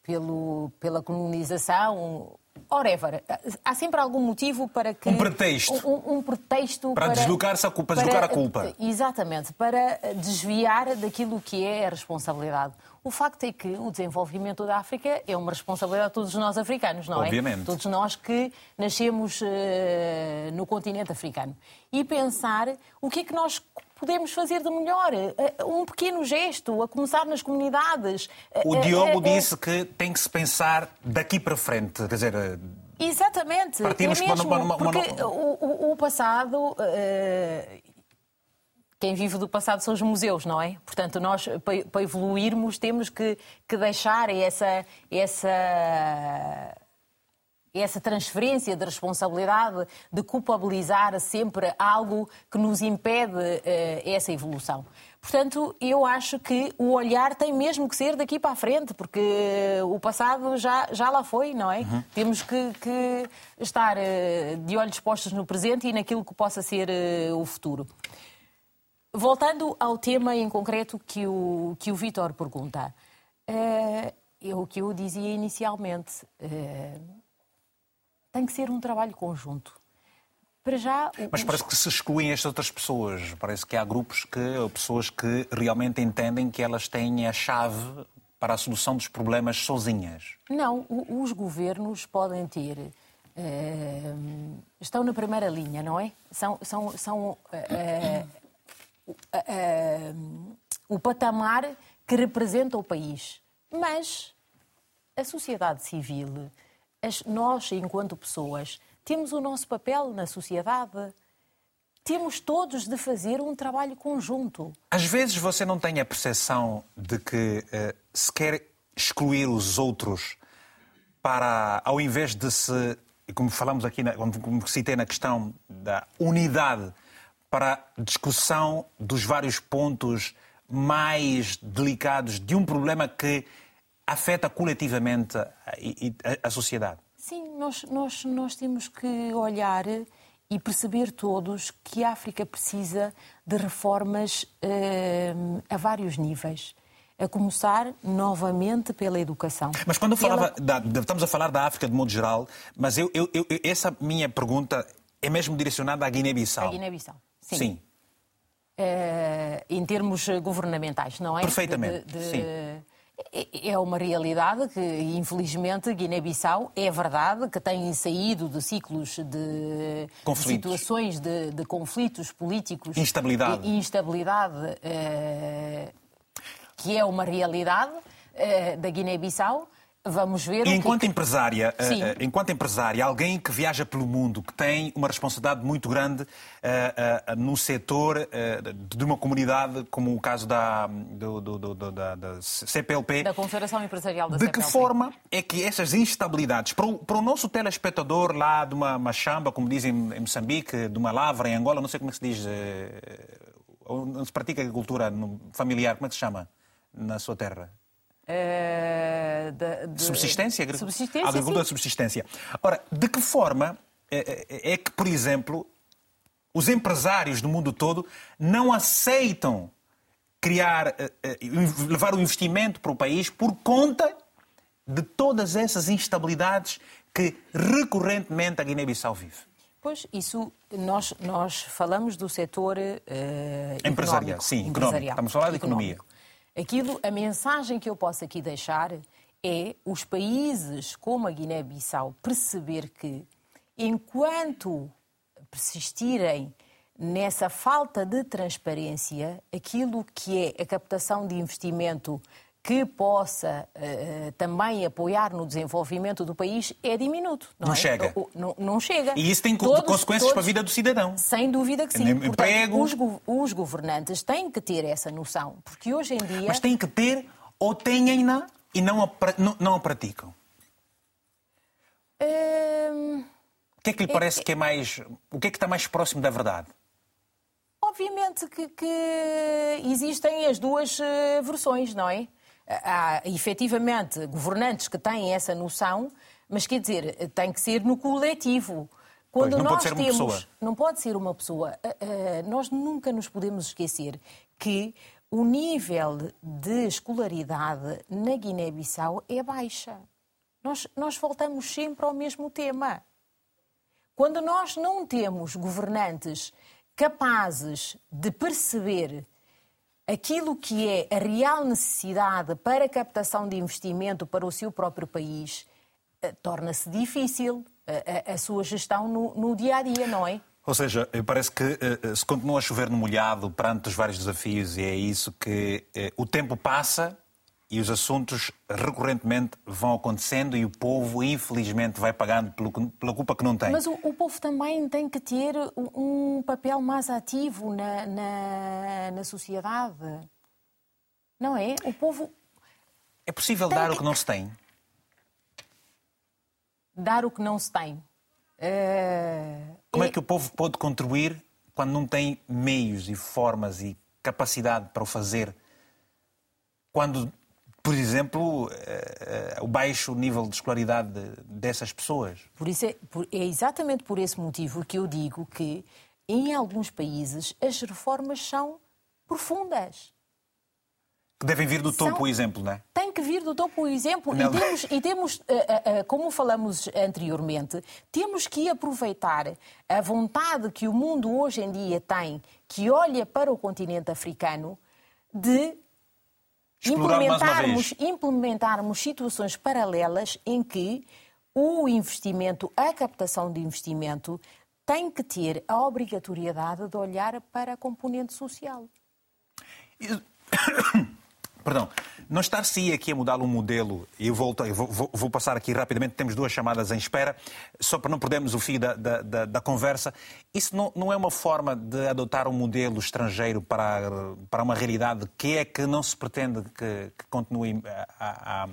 pelo, pela colonização Whatever. Há sempre algum motivo para que. Um pretexto. Um, um pretexto para. Para deslocar-se a culpa, para, deslocar a culpa. Exatamente, para desviar daquilo que é a responsabilidade. O facto é que o desenvolvimento da África é uma responsabilidade de todos nós africanos, não Obviamente. é? Obviamente. Todos nós que nascemos uh, no continente africano. E pensar o que é que nós podemos fazer de melhor? Uh, um pequeno gesto, a começar nas comunidades. O Diogo uh, disse que tem que se pensar daqui para frente, quer dizer. Exatamente. Partimos é mesmo, uma, uma, uma, porque o, o, passado quem vive do passado são os museus, não é? Portanto, nós, para evoluirmos, temos que, que deixar essa, essa, essa transferência de responsabilidade, de culpabilizar sempre algo que nos impede uh, essa evolução. Portanto, eu acho que o olhar tem mesmo que ser daqui para a frente, porque o passado já, já lá foi, não é? Uhum. Temos que, que estar uh, de olhos postos no presente e naquilo que possa ser uh, o futuro. Voltando ao tema em concreto que o, que o Vítor pergunta. é o que eu dizia inicialmente. Tem que ser um trabalho conjunto. Para já, Mas parece que se excluem estas outras pessoas. Parece que há grupos que, pessoas que realmente entendem que elas têm a chave para a solução dos problemas sozinhas. Não, os governos podem ter. Uh, estão na primeira linha, não é? São, são, são uh, uh, o patamar que representa o país. Mas a sociedade civil, as, nós, enquanto pessoas, temos o nosso papel na sociedade. Temos todos de fazer um trabalho conjunto. Às vezes você não tem a percepção de que uh, se quer excluir os outros para, ao invés de se, como falamos aqui, como citei na questão da unidade, para a discussão dos vários pontos mais delicados de um problema que afeta coletivamente a, a, a sociedade? Sim, nós, nós, nós temos que olhar e perceber todos que a África precisa de reformas uh, a vários níveis. A começar novamente pela educação. Mas quando eu falava, da, estamos a falar da África de modo geral, mas eu, eu, eu, essa minha pergunta é mesmo direcionada à Guiné-Bissau. À Guiné-Bissau, sim. sim. Uh, em termos governamentais, não é? Perfeitamente, de, de, sim é, é uma realidade que, infelizmente, Guiné-Bissau é verdade que tem saído de ciclos de, de situações de, de, conflitos políticos. Instabilidade. instabilidade, eh, que é uma realidade eh, da Guiné-Bissau. Vamos ver. E é enquanto que... empresária, uh, enquanto empresária, alguém que viaja pelo mundo, que tem uma responsabilidade muito grande uh, uh, no setor de uma comunidade, como o caso da, do, do, do, da, da, CPLP. Da Confederação Empresarial da de CPLP. De que forma é que essas instabilidades, para o, para o nosso telespectador lá de uma, uma chamba, como dizem em Moçambique, de uma lavra em Angola, não sei como é que se diz, onde se pratica agricultura familiar, como é que se chama na sua terra? Uh, de, de... Subsistência? Subsistência, Agricultura de subsistência. Ora, de que forma é, é, é, que, por exemplo, os empresários do mundo todo não aceitam criar, eh, eh, levar o investimento para o país por conta de todas essas instabilidades que recorrentemente a Guiné-Bissau vive? Pois, isso, nós, nós falamos do setor uh, empresarial, sim, económico. Estamos a falar de economia. Aquilo, a mensagem que eu posso aqui deixar é os países como a Guiné-Bissau perceber que, enquanto persistirem nessa falta de transparência, aquilo que é a captação de investimento que possa uh, também apoiar no desenvolvimento do país é diminuto. Não, não é? chega. Não, não, chega. E isso tem todos, consequências todos, para a vida do cidadão. Sem dúvida que sim. Emprego. Portanto, os, os, governantes têm que ter essa noção, porque hoje em dia... Mas têm que ter ou têm-na e não a, não, não a praticam? Hum... O que é que lhe parece é, que é mais... O que é que está mais próximo da verdade? Obviamente que, que existem as duas uh, versões, não é? Há efetivamente governantes que têm essa noção, mas quer dizer, tem que ser no coletivo. Quando pois, não nós pode ser temos, uma pessoa. não pode ser uma pessoa. Uh, uh, nós nunca nos podemos esquecer que o nível de escolaridade na Guiné-Bissau é baixa. Nós, nós voltamos sempre ao mesmo tema. Quando nós não temos governantes capazes de perceber aquilo que é a real necessidade para a captação de investimento para o seu próprio país, eh, torna-se difícil a, eh, a, a, sua gestão no, no dia a dia, não é? Ou seja, parece que eh, se continua a chover no molhado perante os vários desafios, e é isso que o tempo passa e os assuntos recorrentemente vão acontecendo e o povo, infelizmente, vai pagando pelo, pela culpa que não tem. Mas o, o povo também tem que ter um papel mais ativo na, na, na sociedade. Não é? O povo. É possível dar que... o que não se tem? Dar o que não se tem. Uh... Como é... é que o povo pode contribuir quando não tem meios e formas e capacidade para o fazer? Quando por exemplo, eh, o baixo nível de escolaridade dessas pessoas. Por isso é, é exatamente por esse motivo que eu digo que em alguns países as reformas são profundas. Que devem vir do topo, são, o exemplo, não é? Tem que vir do topo o exemplo. E temos, e temos, eh, como falamos anteriormente, temos que aproveitar a vontade que o mundo hoje em dia tem, que olha para o continente africano, de implementarmos, implementarmos situações paralelas em que o investimento, a captação de investimento, tem que ter a obrigatoriedade de olhar para a componente social. [coughs] Perdão, não estar-se aqui a mudar o modelo, e eu, volto, eu vou, vou, passar aqui rapidamente, temos duas chamadas em espera, só para não perdermos o fio da, da, da, da conversa. Isso não, não, é uma forma de adotar um modelo estrangeiro para, para uma realidade que é que não se pretende que, que continue a, a,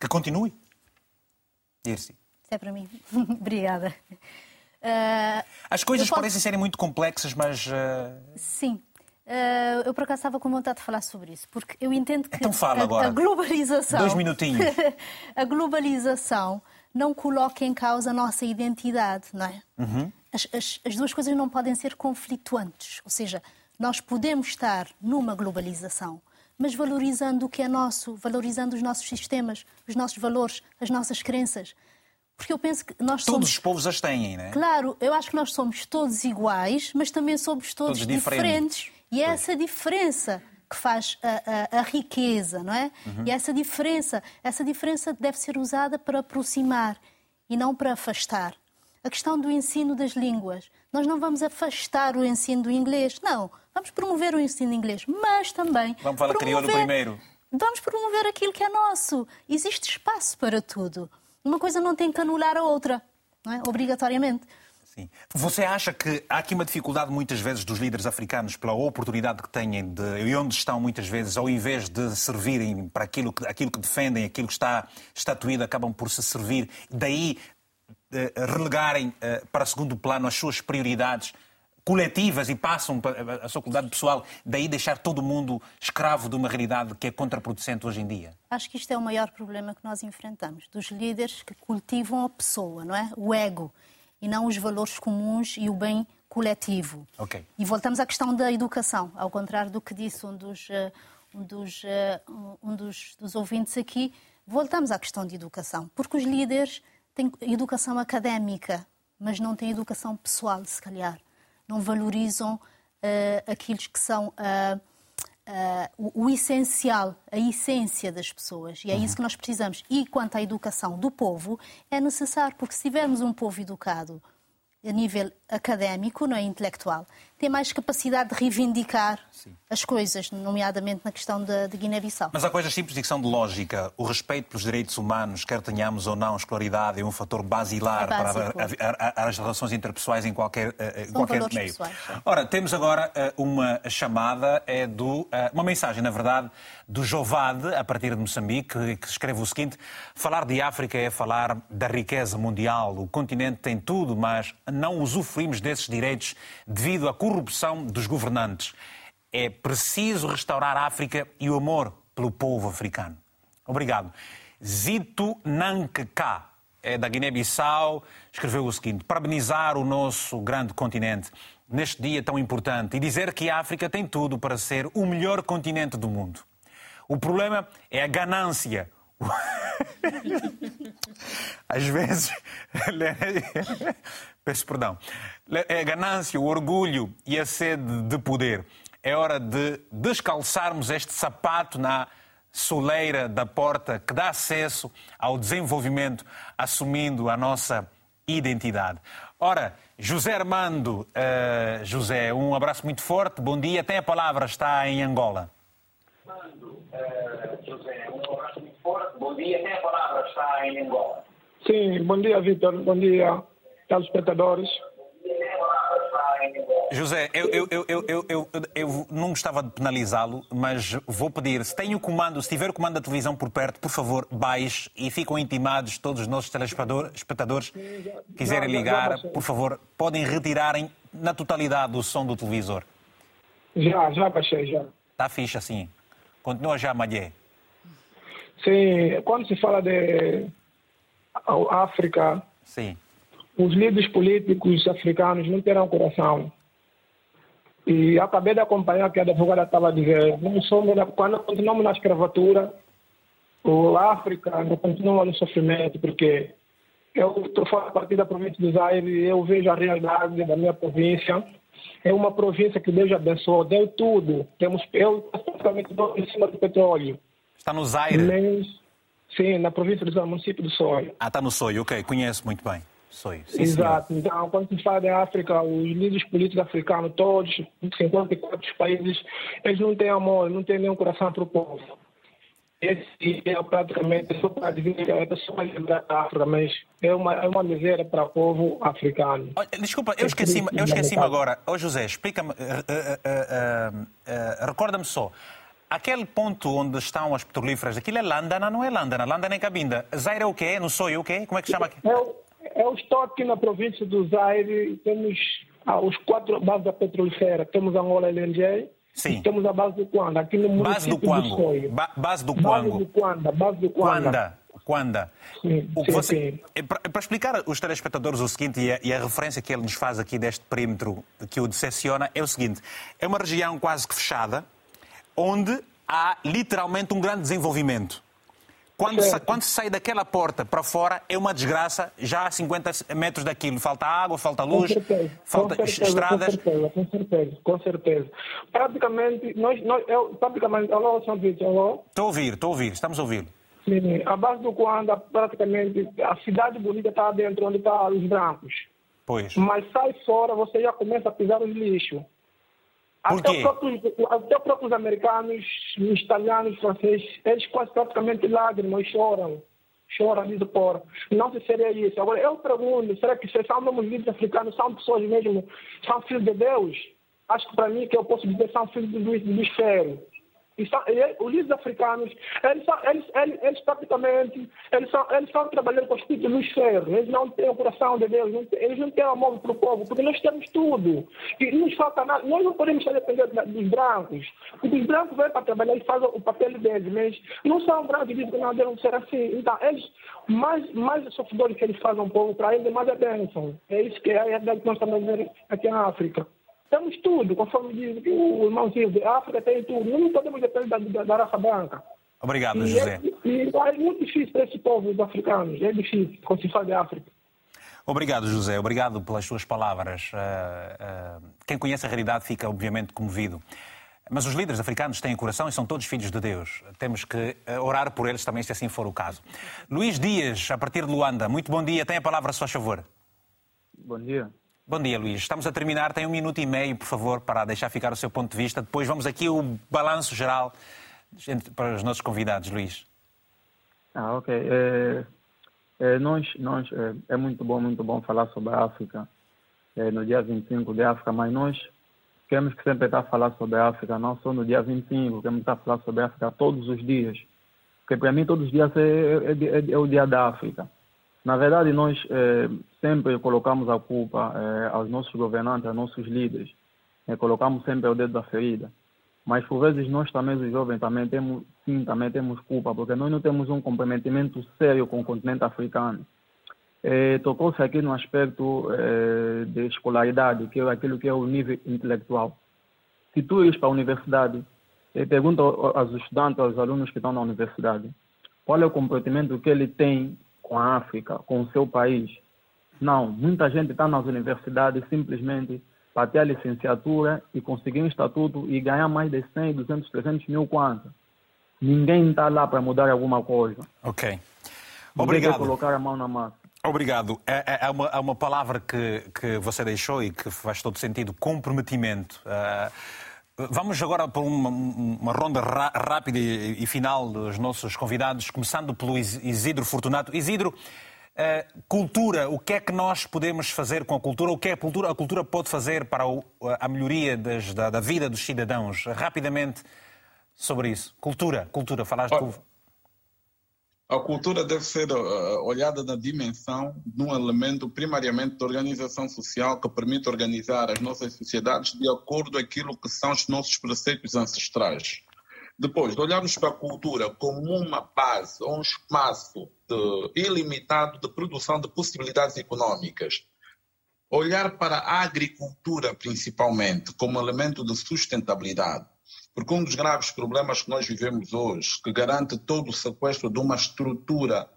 que continue? Dirce. Isso é para mim. [laughs] Obrigada. Uh, As coisas posso... parecem serem muito complexas, mas. Uh... Sim. Uh, eu por acaso estava com vontade de falar sobre isso, porque eu entendo que então fala agora. a, globalização. Dois minutinhos. [laughs] a globalização não coloca em causa a nossa identidade, não é? Uhum. As, as, as duas coisas não podem ser conflituantes. Ou seja, nós podemos estar numa globalização, mas valorizando o que é nosso, valorizando os nossos sistemas, os nossos valores, as nossas crenças. Porque eu penso que nós Todos somos... os povos as têm, não é? Claro, eu acho que nós somos todos iguais, mas também somos todos, todos diferentes. diferentes. E é essa diferença que faz a, a, a riqueza, não é? Uhum. E essa diferença, essa diferença deve ser usada para aproximar e não para afastar. A questão do ensino das línguas. Nós não vamos afastar o ensino do inglês, não. Vamos promover o ensino inglês, mas também. Vamos falar promover... crioulo primeiro. Vamos promover aquilo que é nosso. Existe espaço para tudo. Uma coisa não tem que anular a outra, não é? obrigatoriamente. Sim. Você acha que há aqui uma dificuldade muitas vezes dos líderes africanos pela oportunidade que têm de, e onde estão muitas vezes, ao invés de servirem para aquilo que, aquilo que defendem, aquilo que está estatuído, acabam por se servir, daí eh, relegarem eh, para segundo plano as suas prioridades coletivas e passam a sua qualidade pessoal, daí deixar todo mundo escravo de uma realidade que é contraproducente hoje em dia? Acho que isto é o maior problema que nós enfrentamos, dos líderes que cultivam a pessoa, não é? O ego, e não os valores comuns e o bem coletivo. Okay. E voltamos à questão da educação, ao contrário do que disse um dos, eh, um dos, eh, um dos, dos ouvintes aqui, voltamos à questão de educação, porque os líderes têm educação académica, mas não têm educação pessoal, se calhar não valorizam uh, aqueles que são uh, uh, o, o, essencial, a essência das pessoas. E é uhum. isso que nós precisamos. E quanto à educação do povo, é necessário, porque se tivermos um povo educado a nível académico, não é intelectual, tem mais capacidade de reivindicar Sim. as coisas, nomeadamente na questão da Guiné-Bissau. Mas há coisas simples de questão de lógica. O respeito pelos direitos humanos, quer tenhamos ou não escolaridade, é um fator basilar é para a, a, as relações interpessoais em qualquer, eh, em qualquer meio. Pessoais, Ora, temos agora eh, uma chamada, é do, eh, uma mensagem, na verdade, do Jovade, a partir de Moçambique, que escreve o seguinte: falar de África é falar da riqueza mundial. O continente tem tudo, mas não usufruímos desses direitos devido à corrupção dos governantes. É preciso restaurar a África e o amor pelo povo africano. Obrigado. Zito Nankka, é da Guiné-Bissau, escreveu o seguinte: parabenizar o nosso grande continente neste dia tão importante e dizer que a África tem tudo para ser o melhor continente do mundo. O problema é a ganância. [laughs] Às vezes, [laughs] peço perdão, é a ganância, o orgulho e a sede de poder. É hora de descalçarmos este sapato na soleira da porta que dá acesso ao desenvolvimento, assumindo a nossa identidade. Ora, José Armando, uh, José, um abraço muito forte, bom dia. Tem a palavra, está em Angola. Armando, uh, José, um abraço muito forte, bom dia. Tem a palavra, está em Angola. Sim, bom dia, Vitor. Bom dia, telespectadores. José, eu, eu, eu, eu, eu, não gostava de penalizá-lo, mas vou pedir, se tem o comando, se tiver o comando da televisão por perto, por favor, baixe e ficam intimados todos os nossos telespectadores que quiserem ligar, por favor, podem retirarem na totalidade o som do televisor. Já, já baixei, já. Está fixe assim. Continua já, Malhé. Sim, quando se fala de África, Sim os líderes políticos africanos não terão coração. E acabei de acompanhar o que a advogada estava a dizer. Não somos, quando continuamos na escravatura, a África ainda continua no sofrimento, porque eu estou a partir da província do Zaire e eu vejo a realidade da minha província. É uma província que Deus abençoou, deu tudo. Temos, eu praticamente em cima do petróleo. Está no Zaire? Mas, sim, na província do Zaire, município do Soio. Ah, está no Soio, ok, conheço muito bem. Sim, Exato. Então, quando se fala de África, os líderes políticos africanos, todos, 54 países, eles não têm amor, não têm nenhum coração para o povo esse é praticamente só para dizer que é só para lembrar da África, mas é uma, é uma miséria para o povo africano. Desculpa, eu esqueci-me eu esqueci agora. Ô oh, José, explica-me, uh, uh, uh, recorda-me só. Aquele ponto onde estão as petrolíferas, aquilo é Londana, não é Londana? Londana é Cabinda. Zaire é o quê? Não sou eu o quê? Como é que chama aqui? É, é o estoque na província do Zaire. Temos ah, os quatro bases da petrolífera. Temos Angola LNG, Sim. Temos a base do Quanda, aqui no base do Quango. Ba base do Quango. Base do Quanda, base do Quanda. Quanda. Quanda. Sim, o que você. É para explicar aos telespectadores o seguinte, e a, e a, referência que ele nos faz aqui deste perímetro que o decepciona, é o seguinte: é uma região quase que fechada, onde há literalmente um grande desenvolvimento. Quando, sa, quando se sai daquela porta para fora, é uma desgraça, já a 50 metros daquilo. Falta água, falta luz, falta certeza, estradas. Com certeza, com certeza, com certeza. Praticamente, nós, nós, eu, praticamente, alô, São Vitor, alô? Estou a ouvir, estou a ouvir, estamos a ouvir. Sim, a base do Coanda, praticamente, a cidade bonita está dentro onde estão tá os brancos. Pois. Mas sai fora, você já começa a pisar os lixos. Até, os próprios, até os próprios americanos, os italianos, os franceses, eles quase praticamente lágrimas choram. Choram, diz por Não se seria isso. Agora, eu pergunto, será que se são mesmo líderes africanos, são pessoas mesmo, são filhos de Deus? Acho que para mim, que eu posso dizer, são filhos do, do, do os líderes africanos, eles, eles, eles, eles praticamente, eles, são, eles estão trabalhando com o espírito dos ferros, eles não têm o coração de Deus, eles não têm amor para o povo, porque nós temos tudo. E nos falta nada, nós não podemos estar dependendo dos brancos, porque os brancos vêm para trabalhar e fazem o papel deles, mas não são brancos e dizem que não devem ser assim. Então, eles, mais, mais sofredores que eles fazem um pouco para eles, mais é bênção. É isso que é a realidade que nós estamos vendo aqui na África. Temos tudo, conforme diz o irmãozinho de África, tem tudo. Não podemos depender da, da, da raça branca. Obrigado, e José. É, e é muito difícil para esse povo africanos, é difícil, quando se fala de África. Obrigado, José. Obrigado pelas suas palavras. Uh, uh, quem conhece a realidade fica, obviamente, comovido. Mas os líderes africanos têm coração e são todos filhos de Deus. Temos que uh, orar por eles também, se assim for o caso. Luís Dias, a partir de Luanda. Muito bom dia. Tem a palavra, se faz favor. Bom dia. Bom dia, Luís. Estamos a terminar. Tem um minuto e meio, por favor, para deixar ficar o seu ponto de vista. Depois vamos aqui o balanço geral para os nossos convidados, Luís. Ah, ok. É, é, nós, nós, é, é, muito bom, muito bom falar sobre a África é, no dia 25 de África, mas nós temos que sempre estar a falar sobre a África, não só no dia 25, temos que estar a falar sobre a África todos os dias. Porque para mim todos os dias é, é, é, é o dia da África. Na verdade, nós eh, sempre colocamos a culpa eh, aos nossos governantes, aos nossos líderes. Eh, colocamos sempre o dedo da ferida. Mas, por vezes, nós também, os jovens, também temos, sim, também temos culpa, porque nós não temos um comprometimento sério com o continente africano. Tocou-se aqui no aspecto de escolaridade, que é aquilo que é o nível intelectual. Se tu ires para a universidade, pergunta aos estudantes, aos alunos que estão na universidade, qual é o comprometimento que ele tem com a África, com o seu país. Não, muita gente está nas universidades simplesmente para ter a licenciatura e conseguir um estatuto e ganhar mais de 100, 200, 300 mil quanto. Ninguém está lá para mudar alguma coisa. Ok. Obrigado. colocar a mão na massa. Obrigado. É, é, é uma, é uma palavra que, que você deixou e que faz todo sentido, comprometimento. Uh, Vamos agora para uma, uma ronda rápida e, final dos nossos convidados, começando pelo Isidro Fortunato. Isidro, uh, cultura, o que é que nós podemos fazer com a cultura? O que é a cultura, a cultura pode fazer para a melhoria das, da, da, vida dos cidadãos? Rapidamente sobre isso. Cultura, cultura, falaste... Oh. A cultura deve ser uh, olhada na dimensão de um elemento primariamente de organização social que permite organizar as nossas sociedades de acordo com aquilo que são os nossos preceitos ancestrais. Depois, de olharmos para a cultura como uma base um espaço de, ilimitado de produção de possibilidades econômicas, olhar para a agricultura principalmente como elemento de sustentabilidade, Porque um dos graves problemas que nós vivemos hoje, que garante todo o sequestro de uma estrutura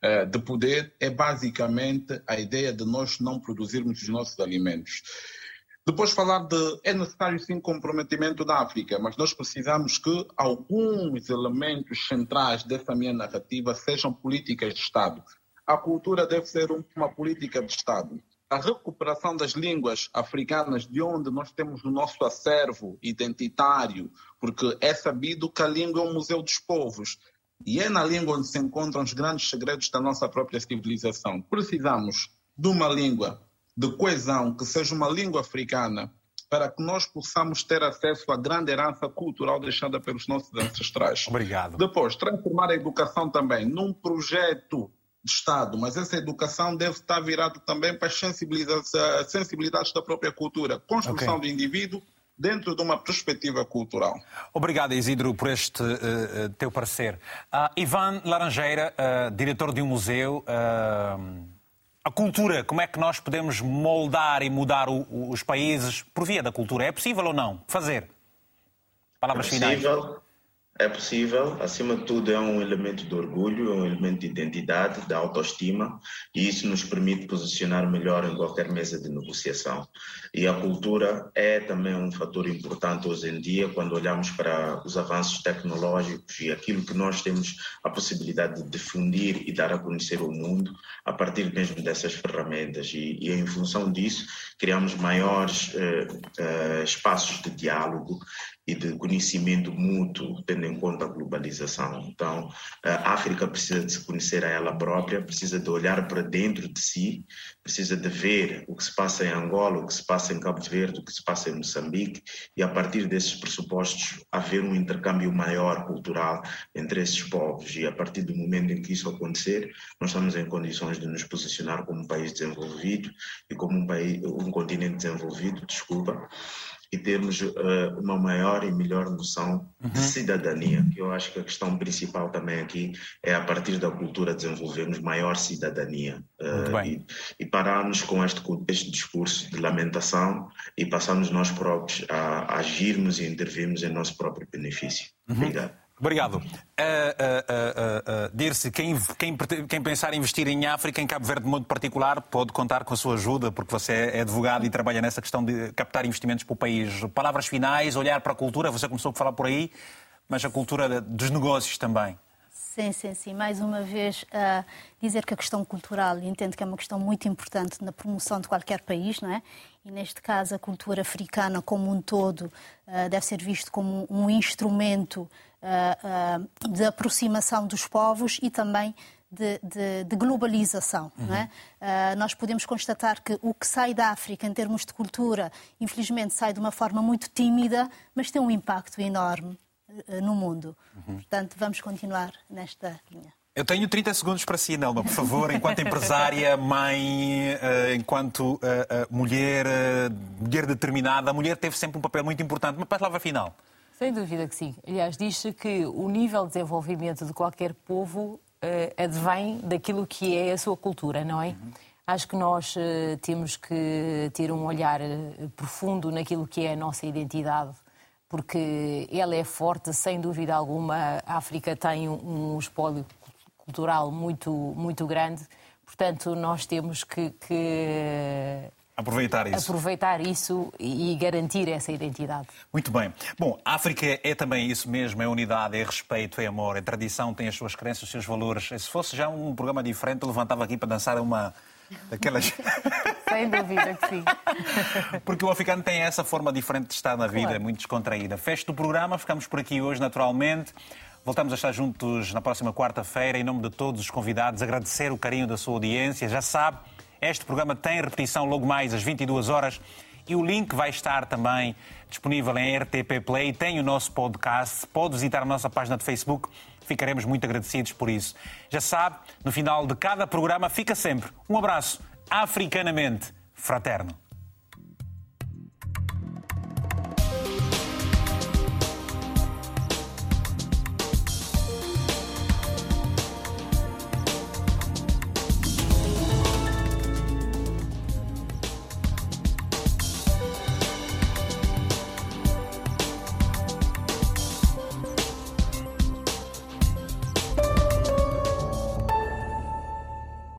eh, de poder, é basicamente a ideia de nós não produzirmos os nossos alimentos. Depois falar de é necessário sim comprometimento da África, mas nós precisamos que alguns elementos centrais dessa minha narrativa sejam políticas de Estado. A cultura deve ser uma política de Estado a recuperação das línguas africanas, de onde nós temos o nosso acervo identitário, porque é sabido que a língua é um museu dos povos. E é na língua onde se encontram os grandes segredos da nossa própria civilização. Precisamos de uma língua de coesão, que seja uma língua africana, para que nós possamos ter acesso à grande herança cultural deixada pelos nossos ancestrais. Obrigado. Depois, transformar a educação também num projeto de Estado, mas essa educação deve estar virada também para as sensibilidades da própria cultura, construção okay. do indivíduo dentro de uma perspectiva cultural. Obrigado, Isidro, por este uh, teu parecer. Uh, Ivan Laranjeira, uh, diretor de um museu. a cultura, como é que nós podemos moldar e mudar o, o, os países por via da cultura? É possível ou não? Fazer? Palavras é finais. É possível, acima de tudo, é um elemento de orgulho, é um elemento de identidade, de autoestima, e isso nos permite posicionar melhor em qualquer mesa de negociação. E a cultura é também um fator importante hoje em dia, quando olhamos para os avanços tecnológicos e aquilo que nós temos a possibilidade de difundir e dar a conhecer ao mundo a partir mesmo dessas ferramentas. E, e em função disso, criamos maiores eh, eh, espaços de diálogo e de conhecimento mútuo, tendo em conta a globalização. Então, a África precisa de se conhecer a ela própria, precisa de olhar para dentro de si, precisa de ver o que se passa em Angola, o que se passa em Cabo Verde, o que se passa em Moçambique, e a partir desses pressupostos haver um intercâmbio maior cultural entre esses povos. E a partir do momento em que isso acontecer, nós estamos em condições de nos posicionar como um país desenvolvido e como um, país, um continente desenvolvido, desculpa, e termos uh, uma maior e melhor noção uhum. de cidadania. Eu acho que a questão principal também aqui é, a partir da cultura, desenvolvermos maior cidadania uh, e, e, pararmos com este, este discurso de lamentação e passarmos nós próprios a, a agirmos e intervirmos em nosso próprio benefício. Uhum. Obrigado. Obrigado. Uh, uh, uh, Dirce, quem, quem, quem, pensar em investir em África, em Cabo Verde de modo particular, pode contar com a sua ajuda, porque você é advogado e trabalha nessa questão de captar investimentos para o país. Palavras finais, olhar para a cultura, você começou a falar por aí, mas a cultura dos negócios também. Sim, sim, sim. Mais uma vez, uh, dizer que a questão cultural, entendo que é uma questão muito importante na promoção de qualquer país, não é? E neste caso, a cultura africana como um todo uh, deve ser visto como um instrumento uh, de aproximação dos povos e também de, de, de globalização. Uhum. É? Nós podemos constatar que o que sai da África em termos de cultura, infelizmente, sai de uma forma muito tímida, mas tem um impacto enorme no mundo. Uhum. Portanto, vamos continuar nesta linha. Eu tenho 30 segundos para si, Nelma, por favor, enquanto empresária, [laughs] mãe, enquanto mulher, mulher determinada. A mulher teve sempre um papel muito importante. Uma palavra final. Sem dúvida que sim. Aliás, diz-se que o nível de desenvolvimento de qualquer povo uh, advém daquilo que é a sua cultura, não é? Uhum. Acho que nós uh, temos que ter um olhar uh, profundo naquilo que é a nossa identidade, porque ela é forte, sem dúvida alguma. A África tem um, um espólio cultural muito, muito grande, portanto, nós temos que, que Aproveitar isso. Aproveitar isso e garantir essa identidade. Muito bem. Bom, a África é também isso mesmo, é unidade, é respeito, é amor, é tradição, tem as suas crenças, os seus valores. Se fosse já um programa diferente, eu levantava aqui para dançar uma daquelas... [laughs] Sem dúvida que sim. Porque o africano tem essa forma diferente de estar na vida, claro. muito descontraída. Fecho do programa, ficamos por aqui hoje, naturalmente. Voltamos a estar juntos na próxima quarta-feira. Em nome de todos os convidados, agradecer o carinho da sua audiência. Já sabe este programa tem repetição logo mais às 22 horas e o link vai estar também disponível em RTP Play. Tem o nosso podcast. Pode visitar a nossa página de Facebook. Ficaremos muito agradecidos por isso. Já sabe, no final de cada programa fica sempre um abraço africanamente fraterno.